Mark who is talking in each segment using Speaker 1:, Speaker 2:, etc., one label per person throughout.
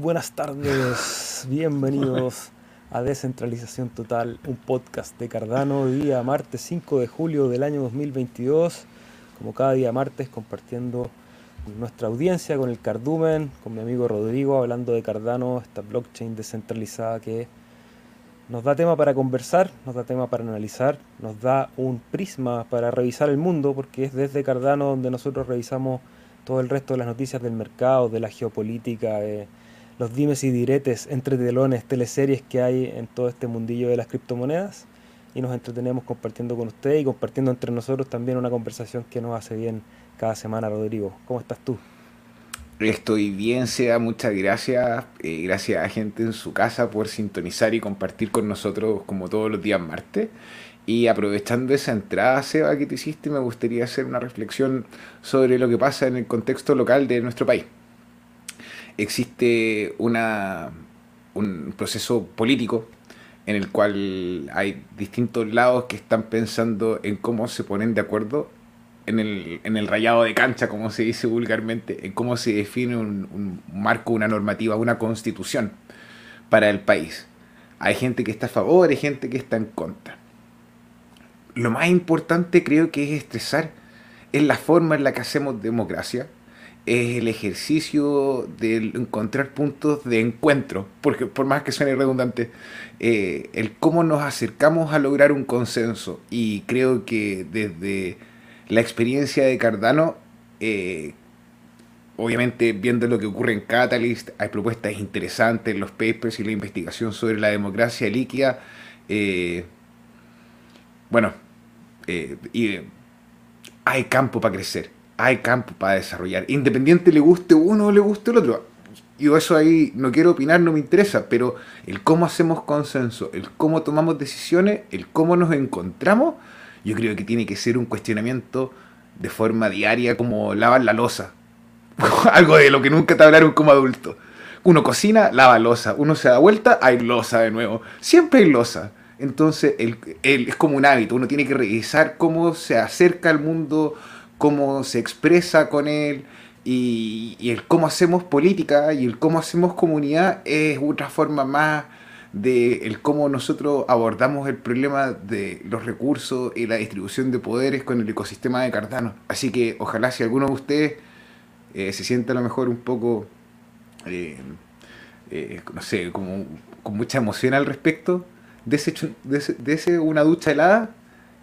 Speaker 1: Buenas tardes, bienvenidos a Descentralización Total, un podcast de Cardano, día martes 5 de julio del año 2022, como cada día martes compartiendo nuestra audiencia con el Cardumen, con mi amigo Rodrigo, hablando de Cardano, esta blockchain descentralizada que nos da tema para conversar, nos da tema para analizar, nos da un prisma para revisar el mundo, porque es desde Cardano donde nosotros revisamos todo el resto de las noticias del mercado, de la geopolítica, de los dimes y diretes entre telones, teleseries que hay en todo este mundillo de las criptomonedas. Y nos entretenemos compartiendo con usted y compartiendo entre nosotros también una conversación que nos hace bien cada semana, Rodrigo. ¿Cómo estás tú?
Speaker 2: Estoy bien, Sea, muchas gracias. Eh, gracias a gente en su casa por sintonizar y compartir con nosotros como todos los días martes. Y aprovechando esa entrada, Seba, que te hiciste, me gustaría hacer una reflexión sobre lo que pasa en el contexto local de nuestro país. Existe un proceso político en el cual hay distintos lados que están pensando en cómo se ponen de acuerdo en el, en el rayado de cancha, como se dice vulgarmente, en cómo se define un, un marco, una normativa, una constitución para el país. Hay gente que está a favor, hay gente que está en contra. Lo más importante creo que es estresar, es la forma en la que hacemos democracia, es el ejercicio de encontrar puntos de encuentro, porque por más que suene redundante, eh, el cómo nos acercamos a lograr un consenso. Y creo que desde la experiencia de Cardano, eh, obviamente viendo lo que ocurre en Catalyst, hay propuestas interesantes, los papers y la investigación sobre la democracia líquida. Eh, bueno, hay campo para crecer, hay campo para desarrollar. Independiente le guste uno o le guste el otro. Yo eso ahí no quiero opinar, no me interesa, pero el cómo hacemos consenso, el cómo tomamos decisiones, el cómo nos encontramos, yo creo que tiene que ser un cuestionamiento de forma diaria como lavar la losa. Algo de lo que nunca te hablaron como adulto. Uno cocina, lava losa. Uno se da vuelta, hay losa de nuevo. Siempre hay losa. Entonces el, es como un hábito. Uno tiene que revisar cómo se acerca al mundo, cómo se expresa con él. Y, el cómo hacemos política y el cómo hacemos comunidad es otra forma más de el cómo nosotros abordamos el problema de los recursos y la distribución de poderes con el ecosistema de Cardano. Así que ojalá si alguno de ustedes eh, se siente a lo mejor un poco, eh, eh, no sé, como con mucha emoción al respecto, dese, una ducha helada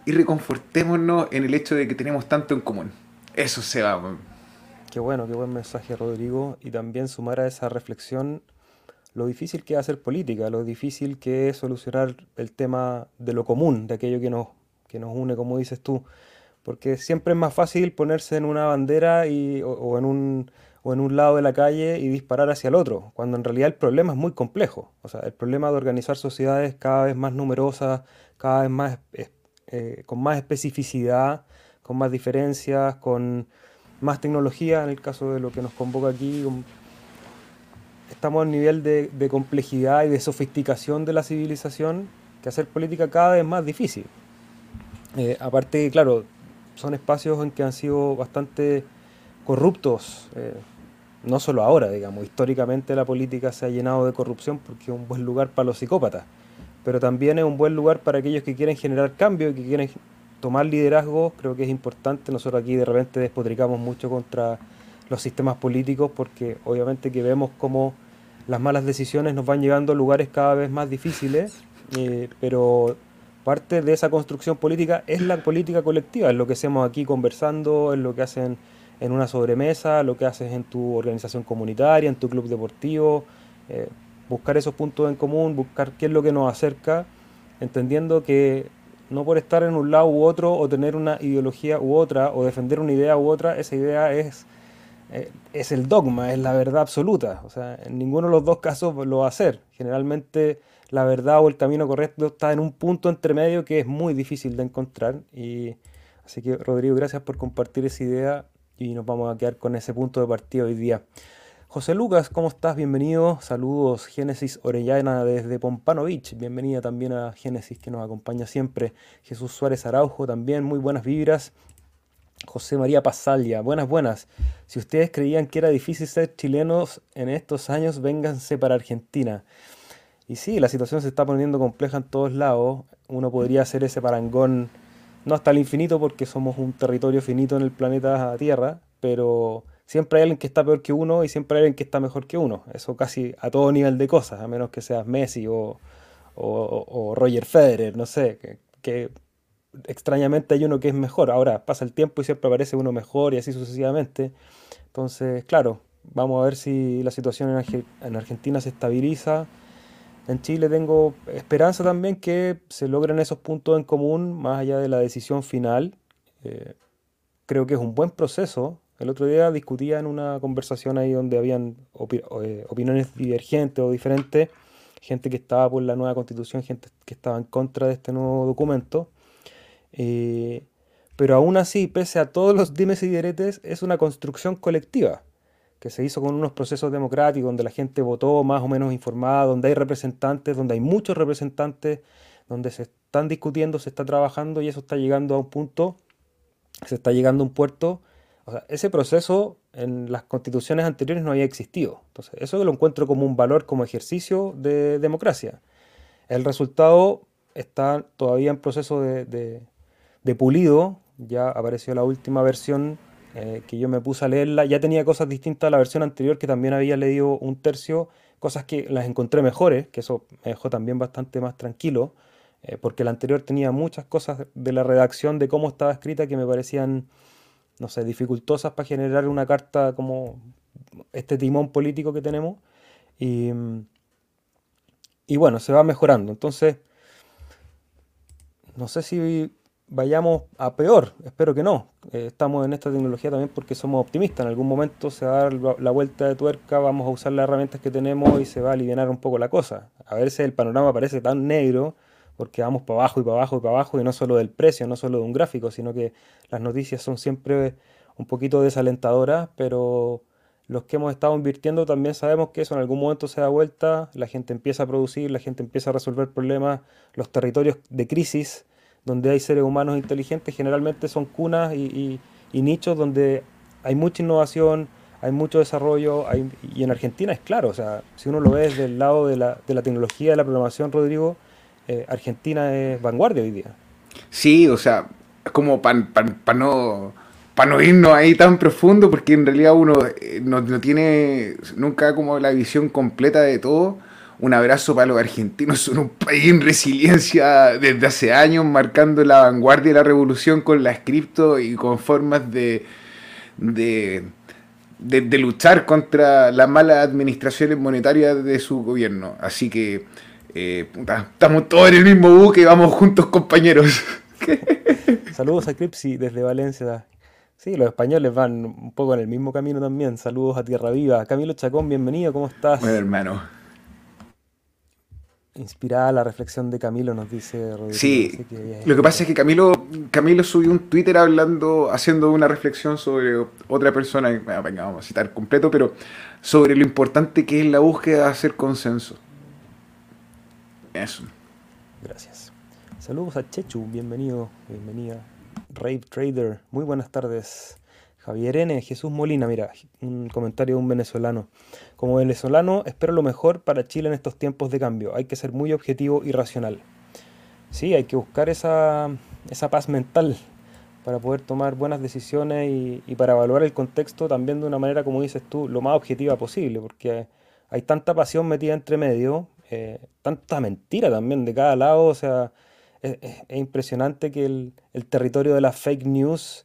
Speaker 2: y reconfortémonos en el hecho de que tenemos tanto en común. Eso se va.
Speaker 1: Qué bueno, qué buen mensaje, Rodrigo. Y también sumar a esa reflexión lo difícil que es hacer política, lo difícil que es solucionar el tema de lo común, de aquello que nos, que nos une, como dices tú. Porque siempre es más fácil ponerse en una bandera y, o, en un, o en un lado de la calle y disparar hacia el otro, cuando en realidad el problema es muy complejo. O sea, el problema de organizar sociedades cada vez más numerosas, cada vez más eh, con más especificidad, con más diferencias, con más tecnología, en el caso de lo que nos convoca aquí, estamos a un nivel de, complejidad y de sofisticación de la civilización que hacer política cada vez más difícil. Eh, aparte, claro, son espacios en que han sido bastante corruptos, eh, no solo ahora, digamos, históricamente la política se ha llenado de corrupción porque es un buen lugar para los psicópatas, pero también es un buen lugar para aquellos que quieren generar cambio, que quieren tomar liderazgo, creo que es importante, nosotros aquí de repente despotricamos mucho contra los sistemas políticos porque obviamente que vemos cómo las malas decisiones nos van llevando a lugares cada vez más difíciles, eh, pero parte de esa construcción política es la política colectiva, es lo que hacemos aquí conversando, es lo que hacen en una sobremesa, lo que haces en tu organización comunitaria, en tu club deportivo, eh, buscar esos puntos en común, buscar qué es lo que nos acerca, entendiendo que no por estar en un lado u otro o tener una ideología u otra o defender una idea u otra, esa idea es eh, es el dogma, es la verdad absoluta. O sea, en ninguno de los dos casos lo va a hacer. Generalmente la verdad o el camino correcto está en un punto entre medio que es muy difícil de encontrar. Y así que Rodrigo, gracias por compartir esa idea y nos vamos a quedar con ese punto de partida hoy día. José Lucas, ¿cómo estás? Bienvenido. Saludos, Génesis Orellana desde Pompano Beach. Bienvenida también a Génesis que nos acompaña siempre. Jesús Suárez Araujo también, muy buenas vibras. José María Pasalia, buenas, buenas. Si ustedes creían que era difícil ser chilenos en estos años, vénganse para Argentina. Y sí, la situación se está poniendo compleja en todos lados. Uno podría hacer ese parangón, no hasta el infinito, porque somos un territorio finito en el planeta Tierra, pero siempre hay alguien que está peor que uno y siempre hay alguien que está mejor que uno. Eso casi a todo nivel de cosas, a menos que seas Messi o, Roger Federer, no sé, que extrañamente hay uno que es mejor. Ahora pasa el tiempo y siempre aparece uno mejor y así sucesivamente. Entonces, claro, vamos a ver si la situación en, Argentina se estabiliza. En Chile tengo esperanza también que se logren esos puntos en común más allá de la decisión final. Eh, creo que es un buen proceso. El otro día discutía en una conversación ahí donde habían eh, opiniones divergentes o diferentes, gente que estaba por la nueva constitución, gente que estaba en contra de este nuevo documento. Eh, pero aún así, pese a todos los dimes y diretes, es una construcción colectiva que se hizo con unos procesos democráticos donde la gente votó más o menos informada, donde hay representantes, donde hay muchos representantes, donde se están discutiendo, se está trabajando y eso está llegando a un punto, se está llegando a un puerto. O sea, ese proceso en las constituciones anteriores no había existido. Entonces, eso lo encuentro como un valor, como ejercicio de democracia. El resultado está todavía en proceso de de pulido, ya apareció la última versión eh, que yo me puse a leerla, ya tenía cosas distintas a la versión anterior que también había leído un tercio, cosas que las encontré mejores, que eso me dejó también bastante más tranquilo, eh, porque la anterior tenía muchas cosas de la redacción, de cómo estaba escrita, que me parecían, no sé, dificultosas para generar una carta como este timón político que tenemos. Y, y bueno, se va mejorando. Entonces, no sé si vayamos a peor, espero que no. Eh, estamos en esta tecnología también porque somos optimistas. En algún momento se va a dar la vuelta de tuerca, vamos a usar las herramientas que tenemos y se va a aliviar un poco la cosa. A veces el panorama parece tan negro porque vamos para abajo y para abajo y para abajo y no solo del precio, no solo de un gráfico, sino que las noticias son siempre un poquito desalentadoras, pero los que hemos estado invirtiendo también sabemos que eso en algún momento se da vuelta, la gente empieza a producir, la gente empieza a resolver problemas, los territorios de crisis donde hay seres humanos inteligentes, generalmente son cunas y, nichos donde hay mucha innovación, hay mucho desarrollo, y en Argentina es claro, o sea, si uno lo ve desde el lado de la, tecnología, de la programación, Rodrigo, eh, Argentina es vanguardia hoy día.
Speaker 2: Sí, o sea, es como para no, no irnos ahí tan profundo, porque en realidad uno eh, no, no tiene nunca como la visión completa de todo un abrazo para los argentinos, son un país en resiliencia desde hace años, marcando la vanguardia de la revolución con las cripto y con formas de, de, de, luchar contra las malas administraciones monetarias de su gobierno. Así que eh, estamos todos en el mismo buque, vamos juntos compañeros.
Speaker 1: Saludos a Cripsi desde Valencia. Sí, los españoles van un poco en el mismo camino también. Saludos a Tierra Viva. Camilo Chacón, bienvenido, ¿cómo estás?
Speaker 2: Bueno, hermano
Speaker 1: inspirada la reflexión de Camilo, nos dice
Speaker 2: Rodrigo. Sí, lo que pasa es que Camilo, Camilo subió un Twitter hablando, haciendo una reflexión sobre otra persona, venga, vamos a citar completo, pero sobre lo importante que es la búsqueda de hacer consenso. Eso.
Speaker 1: Gracias. Saludos a Chechu, bienvenido, bienvenida. Rave Trader, muy buenas tardes. Javier N., Jesús Molina, mira, un comentario de un venezolano. Como venezolano, espero lo mejor para Chile en estos tiempos de cambio. Hay que ser muy objetivo y racional. Sí, hay que buscar esa, paz mental para poder tomar buenas decisiones y, para evaluar el contexto también de una manera, como dices tú, lo más objetiva posible, porque hay tanta pasión metida entre medio, eh, tanta mentira también de cada lado, o sea, es, impresionante que el, el territorio de las fake news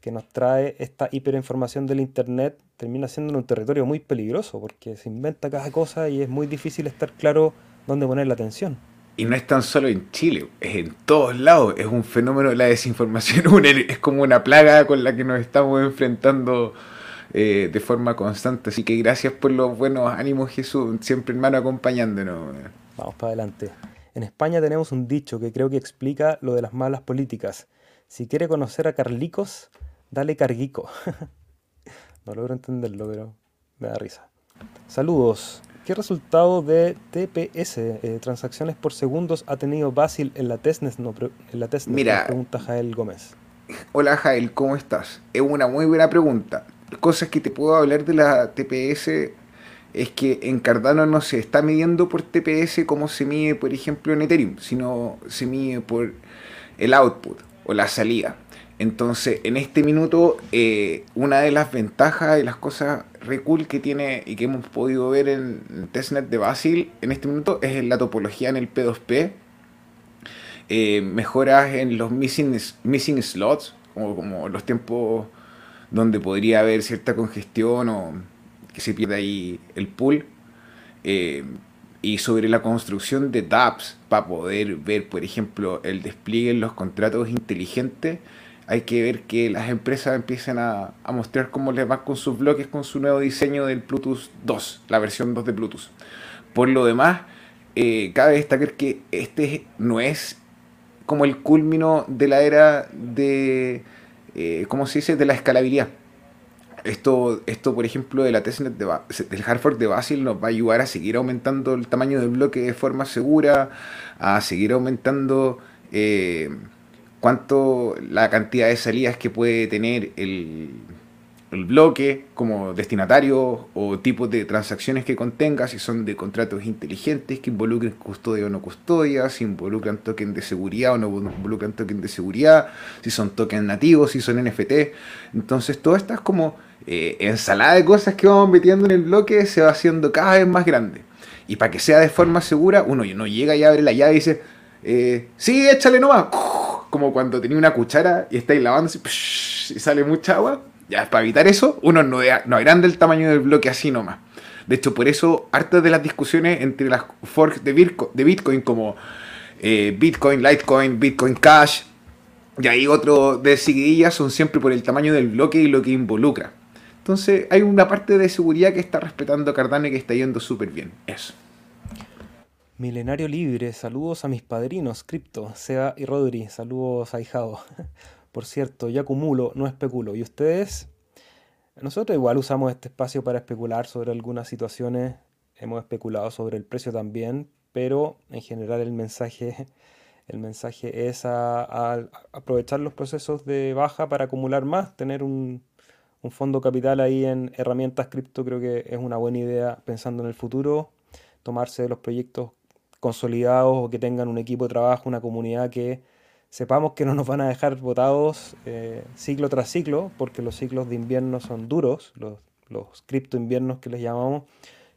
Speaker 1: que, nos trae esta hiperinformación del Internet termina siendo un territorio muy peligroso porque se inventa cada cosa y es muy difícil estar claro dónde poner la atención.
Speaker 2: Y no es tan solo en Chile, es en todos lados, es un fenómeno la desinformación, es como una plaga con la que nos estamos enfrentando eh, de forma constante. Así que gracias por los buenos ánimos, Jesús, siempre hermano acompañándonos.
Speaker 1: Vamos para adelante. En España tenemos un dicho que creo que explica lo de las malas políticas. Si quiere conocer a Carlicos, dale carguico. no logro entenderlo, pero me da risa. Saludos. ¿Qué resultado de TPS, eh, transacciones por segundos, ha tenido Basil en la testnet? No, en la testnet,
Speaker 2: Mira,
Speaker 1: pregunta Jael Gómez.
Speaker 2: Hola Jael, ¿cómo estás? Es una muy buena pregunta. Cosas que te puedo hablar de la TPS es que en Cardano no se está midiendo por TPS como se mide, por ejemplo, en Ethereum, sino se mide por el output o la salida. Entonces, en este minuto, eh, una de las ventajas y las cosas re cool que tiene y que hemos podido ver en testnet de Basil en este minuto es la topología en el P2P. Eh, mejoras en los missing, missing slots, como, como los tiempos donde podría haber cierta congestión o que se pierde ahí el pool. Eh, y sobre la construcción de dApps para poder ver, por ejemplo, el despliegue en los contratos inteligentes hay que ver que las empresas empiecen a, mostrar cómo les va con sus bloques, con su nuevo diseño del Bluetooth 2, la versión 2 de Bluetooth. Por lo demás, eh, cabe destacar que este no es como el culmino de la era de, eh, ¿cómo se dice?, de la escalabilidad. Esto, esto, por ejemplo, de la testnet de, del hardware de Basil nos va a ayudar a seguir aumentando el tamaño del bloque de forma segura, a seguir aumentando eh, cuánto la cantidad de salidas que puede tener el, bloque como destinatario o tipos de transacciones que contenga, si son de contratos inteligentes que involucren custodia o no custodia, si involucran token de seguridad o no involucran token de seguridad, si son tokens nativos, si son NFT. Entonces, todas estas como eh, ensalada de cosas que vamos metiendo en el bloque se va haciendo cada vez más grande. Y para que sea de forma segura, uno no llega y abre la llave y dice, eh, sí, échale nomás como cuando tenía una cuchara y estáis lavando y sale mucha agua. Ya, para evitar eso, uno no, no irán del tamaño del bloque así nomás. De hecho, por eso, hartas de las discusiones entre las forks de Bitcoin, como eh, Bitcoin, Litecoin, Bitcoin Cash, y ahí otro de seguidillas son siempre por el tamaño del bloque y lo que involucra. Entonces, hay una parte de seguridad que está respetando Cardano y que está yendo súper bien. Eso.
Speaker 1: Milenario Libre, saludos a mis padrinos, Crypto, Sea y Rodri, saludos a Hijado. Por cierto, yo acumulo, no especulo. ¿Y ustedes? Nosotros igual usamos este espacio para especular sobre algunas situaciones, hemos especulado sobre el precio también, pero en general el mensaje, el mensaje es aprovechar los procesos de baja para acumular más, tener un, un fondo capital ahí en herramientas cripto creo que es una buena idea pensando en el futuro, tomarse los proyectos consolidados o que tengan un equipo de trabajo, una comunidad que sepamos que no nos van a dejar votados eh, ciclo tras ciclo, porque los ciclos de invierno son duros, los, los cripto inviernos que les llamamos,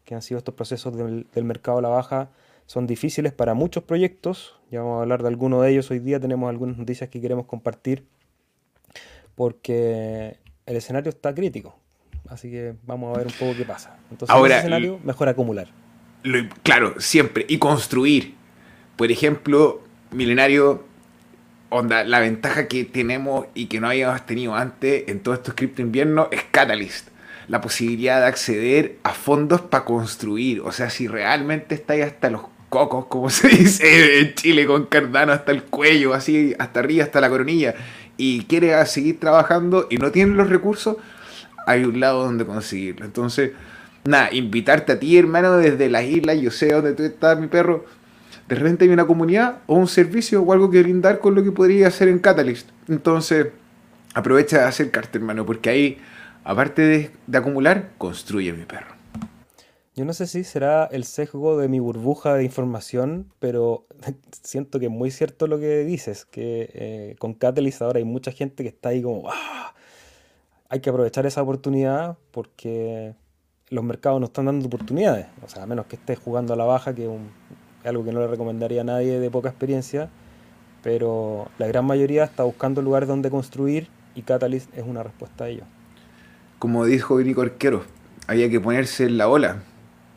Speaker 1: que han sido estos procesos del, mercado a la baja, son difíciles para muchos proyectos. Ya vamos a hablar de alguno de ellos hoy día, tenemos algunas noticias que queremos compartir, porque el escenario está crítico. Así que vamos a ver un poco qué pasa. Entonces, en ese escenario, mejor acumular
Speaker 2: claro, siempre. Y construir. Por ejemplo, Milenario, onda, la ventaja que tenemos y que no habíamos tenido antes en todo estos cripto invierno es Catalyst. La posibilidad de acceder a fondos para construir. O sea, si realmente estáis hasta los cocos, como se dice en Chile, con Cardano hasta el cuello, así, hasta arriba, hasta la coronilla, y quieres seguir trabajando y no tienes los recursos, hay un lado donde conseguirlo. Entonces, nada, invitarte a ti, hermano, desde las islas, yo sé dónde tú estás, mi perro. De repente hay una comunidad o un servicio o algo que brindar con lo que podría hacer en Catalyst. Entonces, aprovecha de acercarte, hermano, porque ahí, aparte de, de acumular, construye mi perro.
Speaker 1: Yo no sé si será el sesgo de mi burbuja de información, pero siento que es muy cierto lo que dices, que eh, con Catalyst ahora hay mucha gente que está ahí como, ¡ah! hay que aprovechar esa oportunidad porque los mercados no están dando oportunidades. O sea, a menos que estés jugando a la baja, que es algo que no le recomendaría a nadie de poca experiencia. Pero la gran mayoría está buscando lugares donde construir y Catalyst es una respuesta a ello.
Speaker 2: Como dijo Vinico Arquero, había que ponerse en la ola.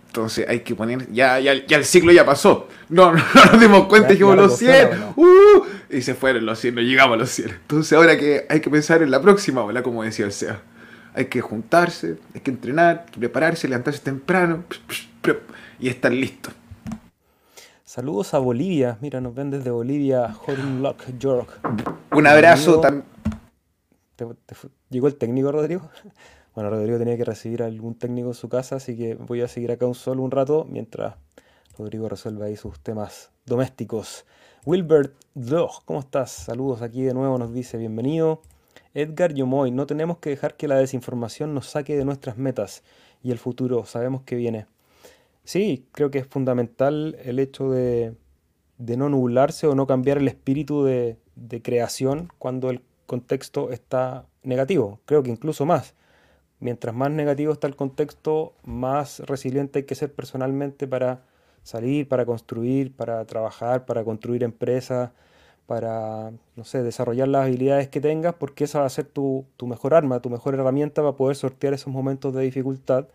Speaker 2: Entonces hay que poner. Ya, ya, ya el ciclo ya pasó. No, no, nos dimos cuenta, dijimos los 100. Uh, y se fueron los 100, no llegamos a los 100. Entonces ahora que hay que pensar en la próxima ola, como decía el SEA hay que juntarse, hay que entrenar, prepararse, levantarse temprano y estar listo.
Speaker 1: Saludos a Bolivia, mira, nos ven desde Bolivia, Lock York.
Speaker 2: Un abrazo también.
Speaker 1: ¿Llegó el técnico, Rodrigo? Bueno, Rodrigo tenía que recibir a algún técnico en su casa, así que voy a seguir acá un solo un rato mientras Rodrigo resuelve ahí sus temas domésticos. Wilbert Dog, ¿cómo estás? Saludos aquí de nuevo, nos dice bienvenido. Edgar Yomoy, no tenemos que dejar que la desinformación nos saque de nuestras metas y el futuro, sabemos que viene. Sí, creo que es fundamental el hecho de, no nublarse o no cambiar el espíritu de, de creación cuando el contexto está negativo. Creo que incluso más. Mientras más negativo está el contexto, más resiliente hay que ser personalmente para salir, para construir, para trabajar, para construir empresas, para, no sé, desarrollar las habilidades que tengas, porque esa va a ser tu, tu mejor arma, tu mejor herramienta para poder sortear esos momentos de dificultad.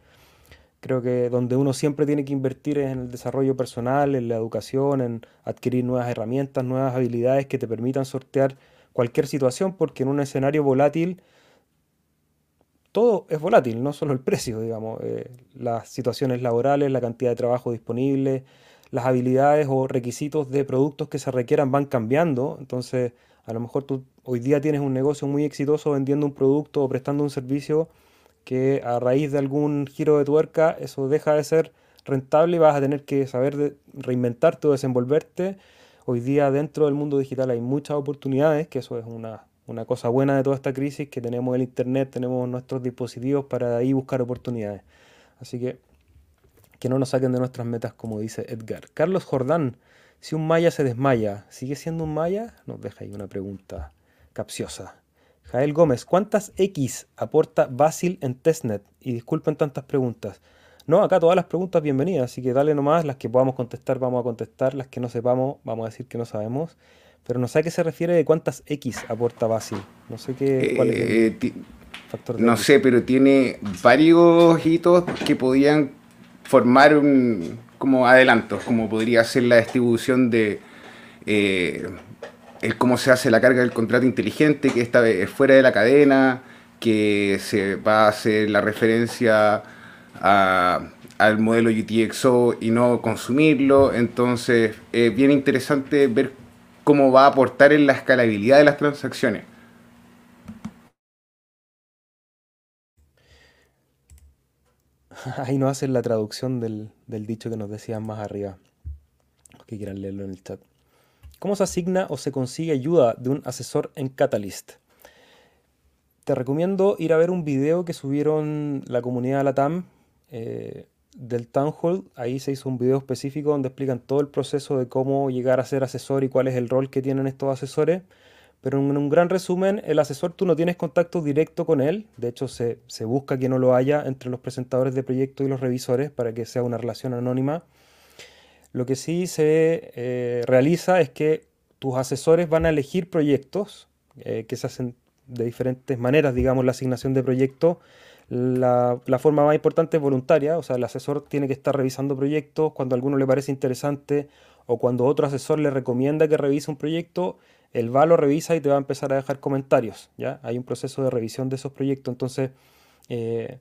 Speaker 1: Creo que donde uno siempre tiene que invertir es en el desarrollo personal, en la educación, en adquirir nuevas herramientas, nuevas habilidades que te permitan sortear cualquier situación, porque en un escenario volátil todo es volátil, no solo el precio, digamos, eh, las situaciones laborales, la cantidad de trabajo disponible, las habilidades o requisitos de productos que se requieran van cambiando. Entonces, a lo mejor tú hoy día tienes un negocio muy exitoso vendiendo un producto o prestando un servicio que a raíz de algún giro de tuerca eso deja de ser rentable y vas a tener que saber reinventarte o desenvolverte. Hoy día dentro del mundo digital hay muchas oportunidades, que eso es una una cosa buena de toda esta crisis que tenemos el internet, tenemos nuestros dispositivos para ahí buscar oportunidades. Así que que no nos saquen de nuestras metas, como dice Edgar. Carlos Jordán, si un maya se desmaya, ¿sigue siendo un maya? Nos deja ahí una pregunta capciosa. Jael Gómez, ¿cuántas X aporta Basil en testnet? Y disculpen tantas preguntas. No, acá todas las preguntas bienvenidas, así que dale nomás, las que podamos contestar vamos a contestar, las que no sepamos vamos a decir que no sabemos. Pero no sé a qué se refiere de cuántas X aporta Basil. No sé qué, cuál es el
Speaker 2: eh, factor de No sé, pero tiene varios hitos que podían formar un como adelantos, como podría ser la distribución de eh, el cómo se hace la carga del contrato inteligente, que esta vez es fuera de la cadena, que se va a hacer la referencia al modelo UTXO y no consumirlo. Entonces, es bien interesante ver cómo va a aportar en la escalabilidad de las transacciones.
Speaker 1: Ahí nos hacen la traducción del, dicho que nos decían más arriba. Los que quieran leerlo en el chat. ¿Cómo se asigna o se consigue ayuda de un asesor en Catalyst? Te recomiendo ir a ver un video que subieron la comunidad Latam eh, del Town Hall, ahí se hizo un video específico donde explican todo el proceso de cómo llegar a ser asesor y cuál es el rol que tienen estos asesores. Pero en un gran resumen, el asesor tú no tienes contacto directo con él, de hecho se, busca que no lo haya entre los presentadores de proyectos y los revisores para que sea una relación anónima. Lo que sí se eh, realiza es que tus asesores van a elegir proyectos eh, que se hacen de diferentes maneras, digamos, la asignación de proyectos la, forma más importante es voluntaria, o sea, el asesor tiene que estar revisando proyectos cuando a alguno le parece interesante o cuando otro asesor le recomienda que revise un proyecto, él va, lo revisa y te va a empezar a dejar comentarios, ¿ya? Hay un proceso de revisión de esos proyectos, entonces eh,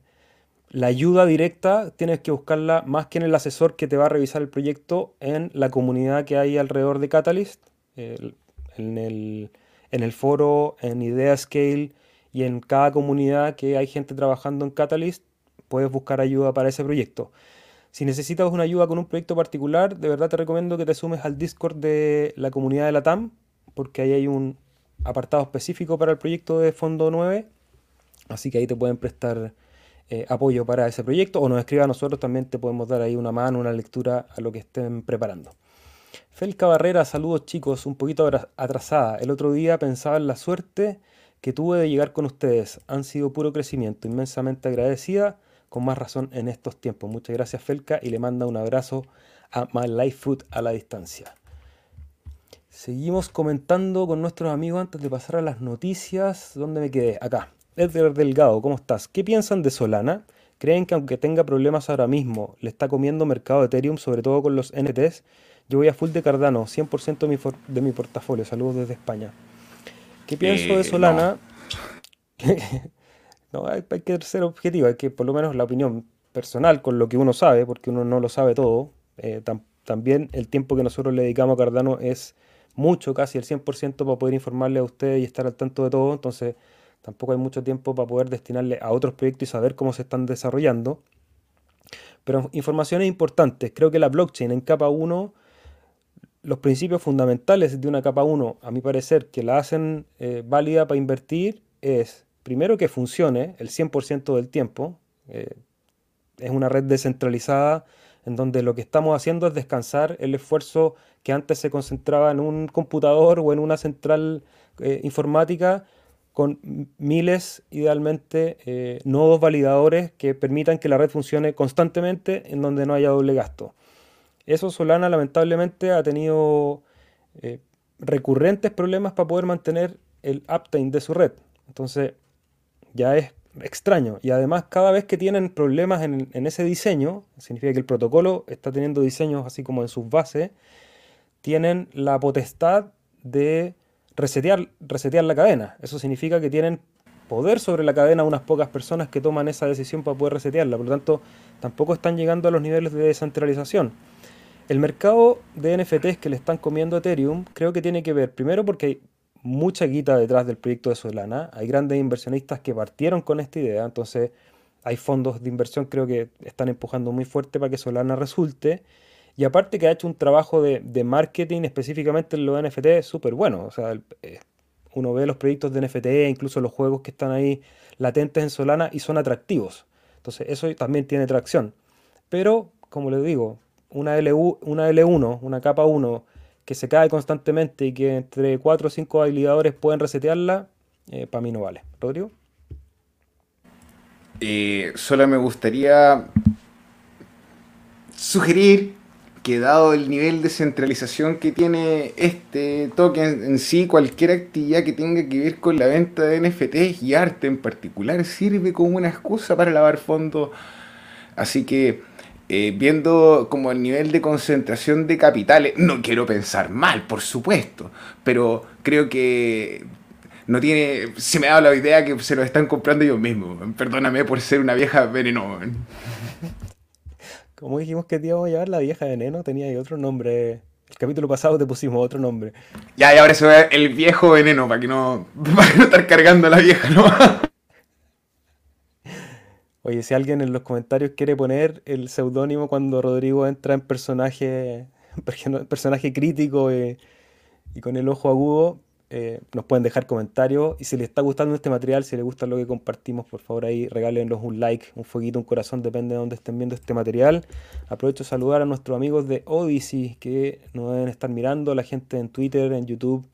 Speaker 1: la ayuda directa tienes que buscarla más que en el asesor que te va a revisar el proyecto, en la comunidad que hay alrededor de Catalyst, en, el, foro, en Idea Scale, y en cada comunidad que hay gente trabajando en Catalyst, puedes buscar ayuda para ese proyecto. Si necesitas una ayuda con un proyecto particular, de verdad te recomiendo que te sumes al Discord de la comunidad de la TAM, porque ahí hay un apartado específico para el proyecto de Fondo 9, así que ahí te pueden prestar eh, apoyo para ese proyecto o nos escriba a nosotros, también te podemos dar ahí una mano, una lectura a lo que estén preparando. Felca Barrera, saludos chicos, un poquito atrasada. El otro día pensaba en la suerte que tuve de llegar con ustedes. Han sido puro crecimiento, inmensamente agradecida, con más razón en estos tiempos. Muchas gracias Felca y le manda un abrazo a My Life Food a la distancia. Seguimos comentando con nuestros amigos antes de pasar a las noticias. ¿Dónde me quedé? Acá. Edgar Delgado, ¿cómo estás? ¿Qué piensan de Solana? ¿Creen que aunque tenga problemas ahora mismo, le está comiendo mercado de Ethereum, sobre todo con los NTs? Yo voy a full de Cardano, 100% de mi, de mi portafolio. Saludos desde España. ¿Qué pienso de eh, Solana? No. hay, que ser objetivo, hay que por lo menos la opinión personal con lo que uno sabe, porque uno no lo sabe todo. Eh, también el tiempo que nosotros le dedicamos a Cardano es mucho, casi el 100% para poder informarle a ustedes y estar al tanto de todo. Entonces tampoco hay mucho tiempo para poder destinarle a otros proyectos y saber cómo se están desarrollando. Pero informaciones importantes. Creo que la blockchain en capa 1 los principios fundamentales de una capa 1, a mi parecer, que la hacen eh, válida para invertir, es primero que funcione el 100% del tiempo. Eh, es una red descentralizada en donde lo que estamos haciendo es descansar el esfuerzo que antes se concentraba en un computador o en una central eh, informática con miles, idealmente, nodos validadores que permitan que la red funcione constantemente en donde no haya doble gasto. Eso Solana lamentablemente ha tenido eh, recurrentes problemas para poder mantener el uptime de su red. Entonces ya es extraño. Y además cada vez que tienen problemas en, ese diseño, significa que el protocolo está teniendo diseños así como en sus bases, tienen la potestad de resetear, resetear la cadena. Eso significa que tienen poder sobre la cadena unas pocas personas que toman esa decisión para poder resetearla. Por lo tanto, tampoco están llegando a los niveles de descentralización. El mercado de NFTs que le están comiendo Ethereum creo que tiene que ver, primero porque hay mucha guita detrás del proyecto de Solana, hay grandes inversionistas que partieron con esta idea, entonces hay fondos de inversión creo que están empujando muy fuerte para que Solana resulte, y aparte que ha hecho un trabajo de, marketing específicamente en los NFT súper bueno, o sea, eh, uno ve los proyectos de NFT, incluso los juegos que están ahí latentes en Solana y son atractivos, entonces eso también tiene tracción, pero como les digo, una, LU, una L1, una capa 1, que se cae constantemente y que entre 4 o 5 habilitadores pueden resetearla, eh, para mí no vale. Rodrigo.
Speaker 2: Eh, solo me gustaría sugerir que dado el nivel de centralización que tiene este token en sí, cualquier actividad que tenga que ver con la venta de NFTs y arte en particular sirve como una excusa para lavar fondos. Así que eh, viendo como el nivel de concentración de capitales, no quiero pensar mal, por supuesto, pero creo que no tiene, se me ha dado la idea que se lo están comprando ellos mismos. Perdóname por ser una vieja veneno.
Speaker 1: Como dijimos que te íbamos a llevar la vieja veneno, tenía ahí otro nombre. El capítulo pasado te pusimos otro nombre.
Speaker 2: Ya, y ahora se ve el viejo veneno, para que no, para no estar cargando a la vieja, ¿no?
Speaker 1: Oye, si alguien en los comentarios quiere poner el seudónimo cuando Rodrigo entra en personaje, personaje crítico y, con el ojo agudo, eh, nos pueden dejar comentarios. Y si les está gustando este material, si les gusta lo que compartimos, por favor ahí regálenos un like, un fueguito, un corazón, depende de dónde estén viendo este material. Aprovecho a saludar a nuestros amigos de Odyssey que nos deben estar mirando, la gente en Twitter, en YouTube,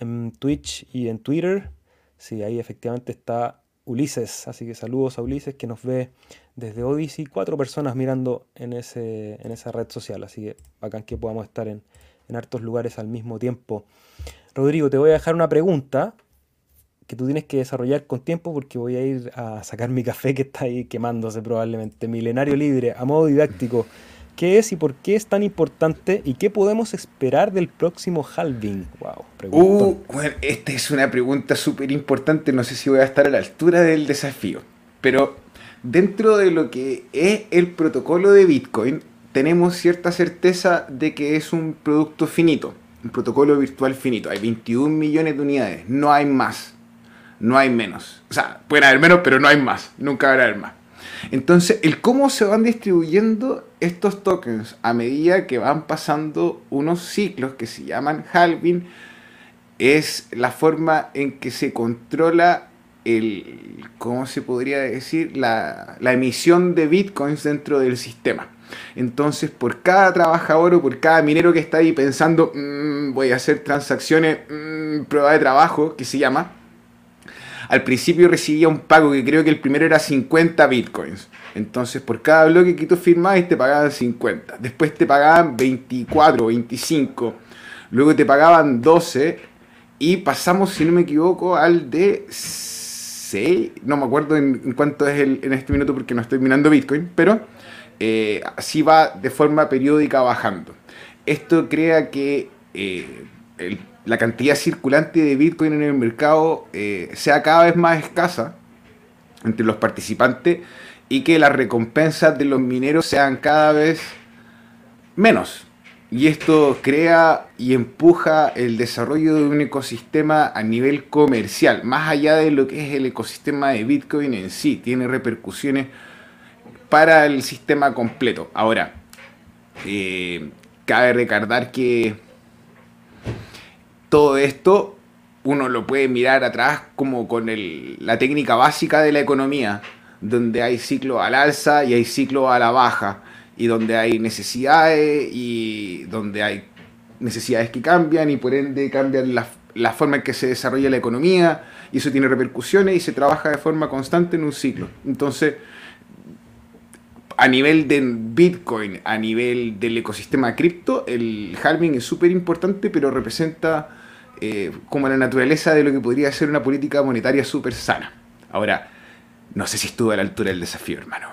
Speaker 1: en Twitch y en Twitter. Sí, ahí efectivamente está Ulises. Así que saludos a Ulises que nos ve desde Odyssey. Cuatro personas mirando en, ese, en esa red social. Así que bacán que podamos estar en, en hartos lugares al mismo tiempo. Rodrigo, te voy a dejar una pregunta que tú tienes que desarrollar con tiempo porque voy a ir a sacar mi café que está ahí quemándose probablemente. Milenario libre, a modo didáctico. ¿Qué es y por qué es tan importante? ¿Y qué podemos esperar del próximo halving?
Speaker 2: Wow, uh, esta es una pregunta súper importante. No sé si voy a estar a la altura del desafío. Pero dentro de lo que es el protocolo de Bitcoin, tenemos cierta certeza de que es un producto finito. Un protocolo virtual finito. Hay 21 millones de unidades. No hay más. No hay menos. O sea, pueden haber menos, pero no hay más. Nunca haber más. Entonces, el cómo se van distribuyendo estos tokens a medida que van pasando unos ciclos que se llaman halving es la forma en que se controla el, ¿cómo se podría decir? La, emisión de bitcoins dentro del sistema. Entonces, por cada trabajador o por cada minero que está ahí pensando, mm, voy a hacer transacciones, mm, prueba de trabajo, que se llama, al principio recibía un pago que creo que el primero era 50 bitcoins. Entonces, por cada bloque que tú firmabas te pagaban 50. Después te pagaban 24, 25. Luego te pagaban 12. Y pasamos, si no me equivoco, al de 6. No me acuerdo en, cuánto es el, en este minuto porque no estoy mirando Bitcoin. Pero eh, así va de forma periódica bajando. Esto crea que eh, la cantidad circulante de Bitcoin en el mercado eh, sea cada vez más escasa entre los participantes y que las recompensas de los mineros sean cada vez menos. Y esto crea y empuja el desarrollo de un ecosistema a nivel comercial, más allá de lo que es el ecosistema de Bitcoin en sí, tiene repercusiones para el sistema completo. Ahora, eh, cabe recordar que todo esto uno lo puede mirar atrás como con la técnica básica de la economía, donde hay ciclo al alza y hay ciclo a la baja, y donde hay necesidades y donde hay necesidades que cambian y por ende cambian la, la forma en que se desarrolla la economía y eso tiene repercusiones y se trabaja de forma constante en un ciclo. Entonces, a nivel de Bitcoin, a nivel del ecosistema cripto, el halving es súper importante, pero representa eh, como la naturaleza de lo que podría ser una política monetaria súper sana. Ahora, no sé si estuvo a la altura del desafío, hermano.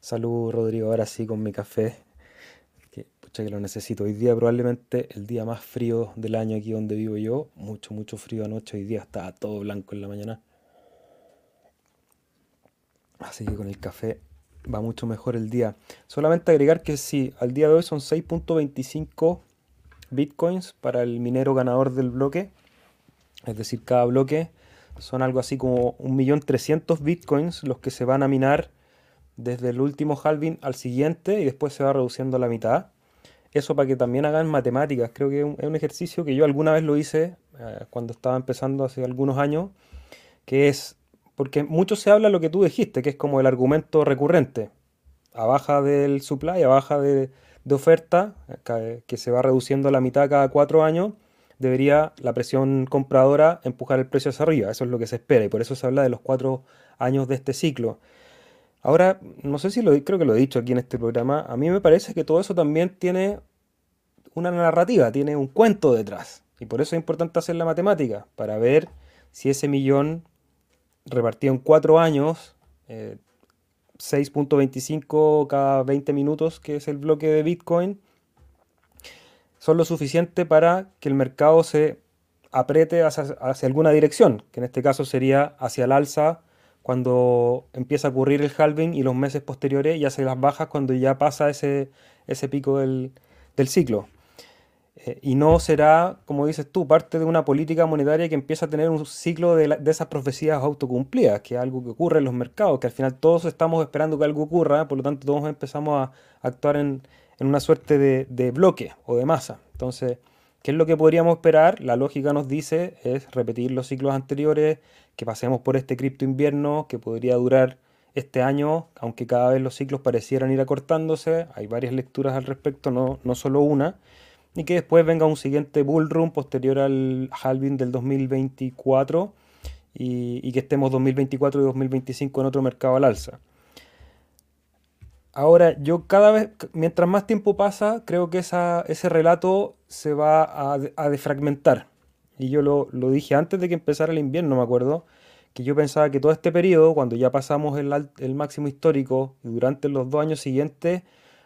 Speaker 1: Salud, Rodrigo. Ahora sí con mi café. Pucha, que lo necesito. Hoy día probablemente el día más frío del año aquí donde vivo yo. Mucho, mucho frío anoche. Hoy día está todo blanco en la mañana. Así que con el café va mucho mejor el día. Solamente agregar que sí, al día de hoy son 6.25 bitcoins para el minero ganador del bloque. Es decir, cada bloque son algo así como 1.300.000 bitcoins los que se van a minar desde el último halving al siguiente y después se va reduciendo a la mitad. Eso para que también hagan matemáticas. Creo que es un, ejercicio que yo alguna vez lo hice eh, cuando estaba empezando hace algunos años, que es porque mucho se habla lo que tú dijiste, que es como el argumento recurrente. A baja del supply, a baja de, oferta, que se va reduciendo a la mitad cada cuatro años, debería la presión compradora empujar el precio hacia arriba. Eso es lo que se espera y por eso se habla de los cuatro años de este ciclo. Ahora, no sé si lo creo que lo he dicho aquí en este programa, a mí me parece que todo eso también tiene una narrativa, tiene un cuento detrás. Y por eso es importante hacer la matemática, para ver si ese millón repartido en cuatro años, 6.25 eh, cada 20 minutos, que es el bloque de Bitcoin, son lo suficiente para que el mercado se apriete hacia, alguna dirección, que en este caso sería hacia el alza cuando empieza a ocurrir el halving y los meses posteriores y hacia las bajas cuando ya pasa ese, ese pico del, del ciclo. Eh, y no será, como dices tú, parte de una política monetaria que empieza a tener un ciclo de, esas profecías autocumplidas, que es algo que ocurre en los mercados, que al final todos estamos esperando que algo ocurra, por lo tanto todos empezamos a actuar en, una suerte de, bloque o de masa. Entonces, ¿qué es lo que podríamos esperar? La lógica nos dice es repetir los ciclos anteriores, que pasemos por este cripto invierno que podría durar este año, aunque cada vez los ciclos parecieran ir acortándose, hay varias lecturas al respecto, no, no solo una y que después venga un siguiente bull run posterior al halving del 2024 y, que estemos 2024 y 2025 en otro mercado al alza. Ahora, yo cada vez, mientras más tiempo pasa, creo que ese relato se va a, defragmentar. Y yo lo, dije antes de que empezara el invierno, me acuerdo, que yo pensaba que todo este periodo, cuando ya pasamos el, máximo histórico, durante los dos años siguientes,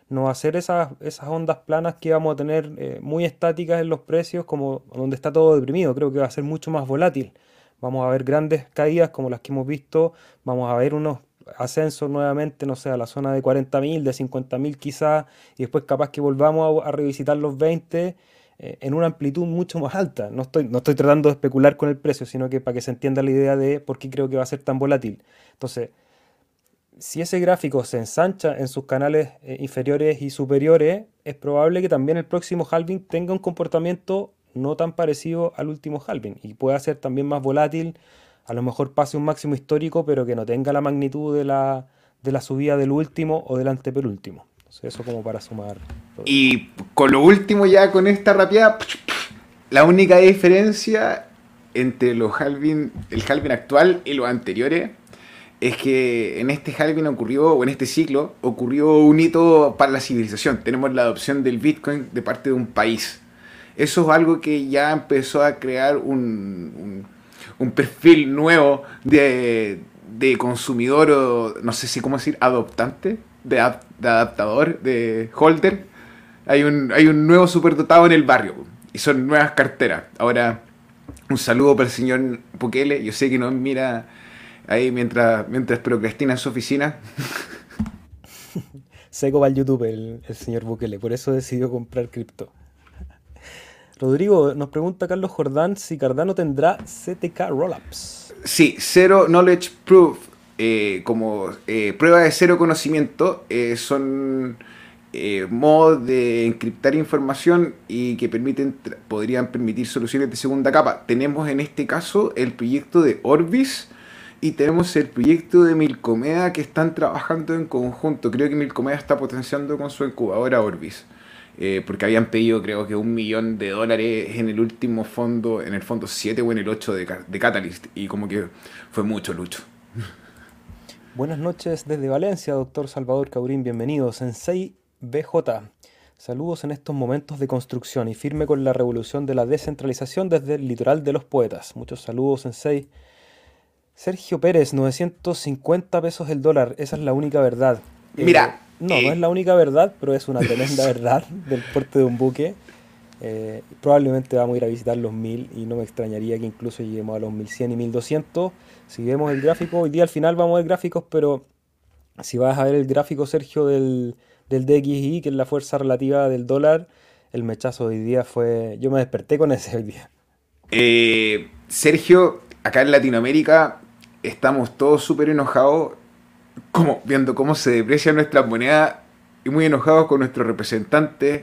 Speaker 1: no ser esas, esas ondas planas que vamos a tener eh, muy estáticas en los precios, como donde está todo deprimido. Creo que va a ser mucho más volátil. Vamos a ver grandes caídas como las que hemos visto. Vamos a ver unos ascensos nuevamente, no sé, a la zona de 40.000, de 50.000 quizás, y después capaz que volvamos a, revisitar los 20 eh, en una amplitud mucho más alta. No estoy, no estoy tratando de especular con el precio, sino que para que se entienda la idea de por qué creo que va a ser tan volátil. Entonces, si ese gráfico se ensancha en sus canales eh, inferiores y superiores, es probable que también el próximo halving tenga un comportamiento no tan parecido al último halving y pueda ser también más volátil, a lo mejor pase un máximo histórico, pero que no tenga la magnitud de la, de la subida del último o del antepenúltimo. eso como para sumar.
Speaker 2: Y con lo último ya, con esta rapidez, la única diferencia entre los halving, el halving actual y los anteriores es que en este halving ocurrió, o en este ciclo, ocurrió un hito para la civilización. Tenemos la adopción del Bitcoin de parte de un país. Eso es algo que ya empezó a crear un, un, perfil nuevo de, de, consumidor, o no sé si cómo decir, adoptante, de, adaptador, de holder. Hay un, hay un nuevo superdotado en el barrio y son nuevas carteras. Ahora, un saludo para el señor Bukele. Yo sé que no mira ahí mientras, mientras procrastina en su oficina.
Speaker 1: Seco va al YouTube el, señor Bukele, por eso decidió comprar cripto. Rodrigo, nos pregunta Carlos Jordán si Cardano tendrá CTK Rollups.
Speaker 2: Sí, Zero Knowledge Proof, eh, como eh, prueba de cero conocimiento, eh, son modos de encriptar información y que permiten podrían permitir soluciones de segunda capa. Tenemos en este caso el proyecto de Orbis y tenemos el proyecto de Milcomeda que están trabajando en conjunto. Creo que Milcomeda está potenciando con su incubadora Orbis. Eh, porque habían pedido creo que un millón de dólares en el último fondo, en el fondo 7 o en el 8 de, de Catalyst, y como que fue mucho, Lucho.
Speaker 1: Buenas noches desde Valencia, doctor Salvador Caurín, bienvenido. Sensei BJ, saludos en estos momentos de construcción y firme con la revolución de la descentralización desde el litoral de los poetas. Muchos saludos, Sensei. Sergio Pérez, 950 pesos el dólar, esa es la única verdad.
Speaker 2: Mira,
Speaker 1: eh, no, no es la única verdad, pero es una tremenda verdad del porte de un buque. Eh, probablemente vamos a ir a visitar los 1000 y no me extrañaría que incluso lleguemos a los 1100 y 1200. Si vemos el gráfico, hoy día al final vamos a ver gráficos, pero si vas a ver el gráfico, Sergio, del, del DXI, que es la fuerza relativa del dólar, el mechazo de hoy día fue... Yo me desperté con ese hoy día.
Speaker 2: Eh, Sergio, acá en Latinoamérica estamos todos súper enojados como, viendo cómo se deprecia nuestra moneda y muy enojados con nuestros representantes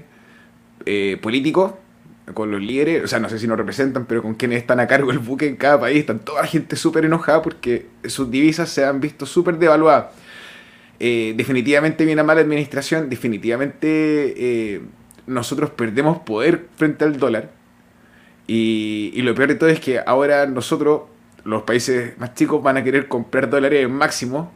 Speaker 2: eh, políticos, con los líderes, o sea, no sé si nos representan, pero con quienes están a cargo del buque en cada país, están toda la gente súper enojada porque sus divisas se han visto súper devaluadas. Eh, definitivamente viene a mala administración, definitivamente eh, nosotros perdemos poder frente al dólar. Y, lo peor de todo es que ahora nosotros, los países más chicos, van a querer comprar dólares máximo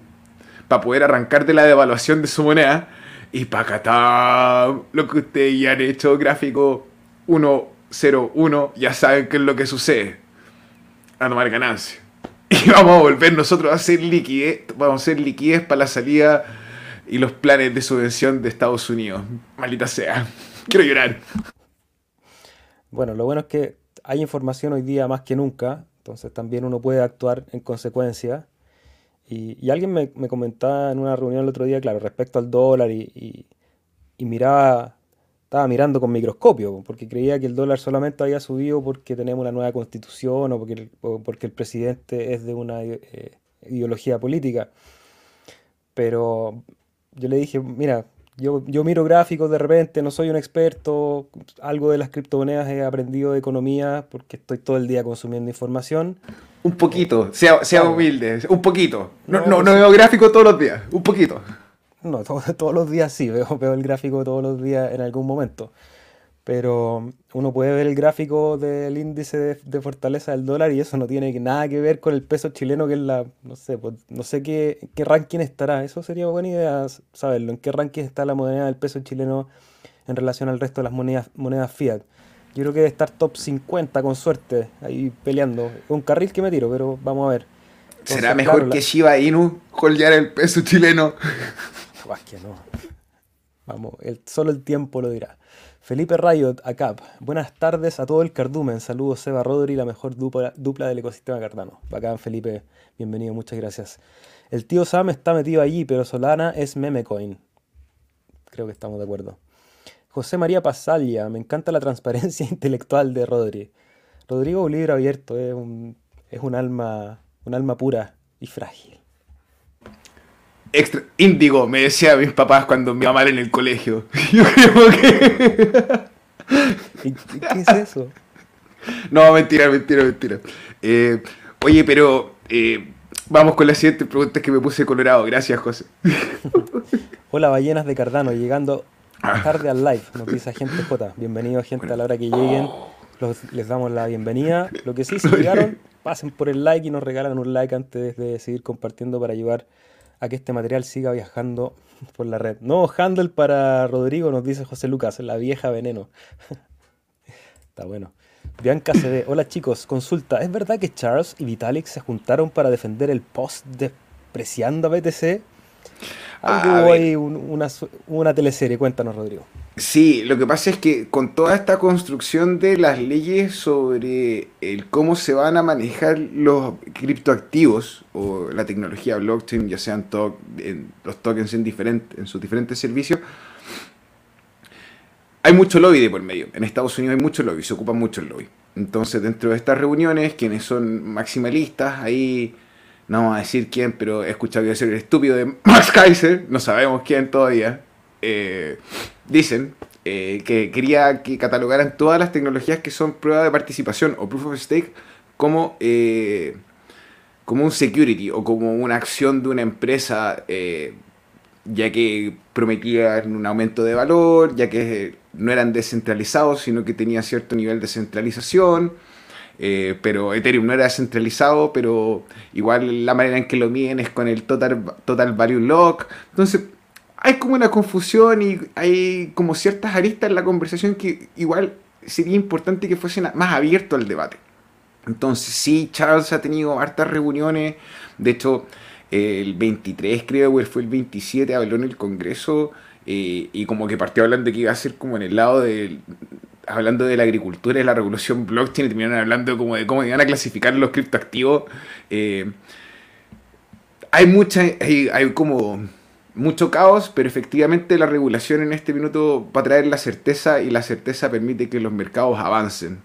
Speaker 2: para poder arrancar de la devaluación de su moneda. Y para lo que ustedes ya han hecho, gráfico 101, ya saben qué es lo que sucede. A tomar ganancia. Y vamos a volver nosotros a hacer liquidez, vamos a hacer liquidez para la salida y los planes de subvención de Estados Unidos. Maldita sea. Quiero llorar.
Speaker 1: Bueno, lo bueno es que hay información hoy día más que nunca, entonces también uno puede actuar en consecuencia. Y, alguien me, comentaba en una reunión el otro día, claro, respecto al dólar y, miraba, estaba mirando con microscopio, porque creía que el dólar solamente había subido porque tenemos una nueva constitución o porque el, presidente es de una eh, ideología política. Pero yo le dije, mira, yo, yo miro gráficos de repente, no soy un experto, algo de las criptomonedas he aprendido de economía porque estoy todo el día consumiendo información.
Speaker 2: Un poquito, sea, sea humilde, un poquito. No, no, no, veo gráfico todos los días, un poquito.
Speaker 1: No, todos los días sí, veo, veo el gráfico todos los días en algún momento. Pero uno puede ver el gráfico del índice de, fortaleza del dólar y eso no tiene nada que ver con el peso chileno, que es la, no sé, pues, no sé qué, qué ranking estará. Eso sería buena idea saberlo, en qué ranking está la moneda del peso chileno en relación al resto de las monedas, monedas fiat. Yo creo que debe estar top 50 con suerte, ahí peleando. Un carril que me tiro, pero vamos a ver.
Speaker 2: ¿Será mejor que Shiba Inu holdear el peso chileno?
Speaker 1: Pues que no. Vamos, el, solo el tiempo lo dirá. Felipe Riot, ACAP. Buenas tardes a todo el cardumen. Saludos, Seba Rodri, la mejor dupla, del ecosistema cardano. Bacán, Felipe. Bienvenido, muchas gracias. El tío Sam está metido allí, pero Solana es memecoin. Creo que estamos de acuerdo. José María Pasalla, me encanta la transparencia intelectual de Rodri. Rodrigo un libro abierto, es es un alma, un alma pura y frágil.
Speaker 2: Extra, índigo, me decía mis papás cuando me iba mal en el colegio. Yo creo que.
Speaker 1: ¿Qué, es eso?
Speaker 2: No, mentira, mentira, mentira. Eh, oye, pero eh, vamos con la siguiente pregunta que me puse colorado. Gracias, José.
Speaker 1: Hola, ballenas de Cardano, llegando tarde al live, nos dice Agente J. Bienvenido, gente, a la hora que lleguen. les damos la bienvenida. Lo que sí, si llegaron, pasen por el like y nos regalan un like antes de seguir compartiendo para ayudar a que este material siga viajando por la red. No, handle para Rodrigo, nos dice José Lucas, la vieja veneno. Está bueno. Bianca CD, hola chicos, consulta, ¿es verdad que Charles y Vitalik se juntaron para defender el post despreciando a BTC? Algo hay una, una teleserie, cuéntanos Rodrigo.
Speaker 2: Sí, lo que pasa es que con toda esta construcción de las leyes sobre el cómo se van a manejar los criptoactivos o la tecnología blockchain, ya sean los tokens en, en sus diferentes servicios, hay mucho lobby de por medio. En Estados Unidos hay mucho lobby, se ocupa mucho el lobby. Entonces, dentro de estas reuniones, quienes son maximalistas, ahí no vamos a decir quién, pero he escuchado que ser el estúpido de Max Kaiser, no sabemos quién todavía. Eh, dicen eh, que quería que catalogaran todas las tecnologías que son prueba de participación o proof of stake como, eh, como un security o como una acción de una empresa, eh, ya que prometían un aumento de valor, ya que no eran descentralizados, sino que tenían cierto nivel de centralización. Pero Ethereum no era descentralizado, pero igual la manera en que lo miden es con el total, total value lock. Entonces, hay como una confusión y hay como ciertas aristas en la conversación que igual sería importante que fuesen más abierto al debate. Entonces sí, Charles ha tenido hartas reuniones, de hecho el 23 creo, fue el 27, habló en el Congreso eh, y como que partió hablando de que iba a ser como en el lado del hablando de la agricultura y la revolución blockchain y terminaron hablando como de cómo iban a clasificar los criptoactivos. Eh, hay mucha, hay, hay como mucho caos, pero efectivamente la regulación en este minuto va a traer la certeza y la certeza permite que los mercados avancen.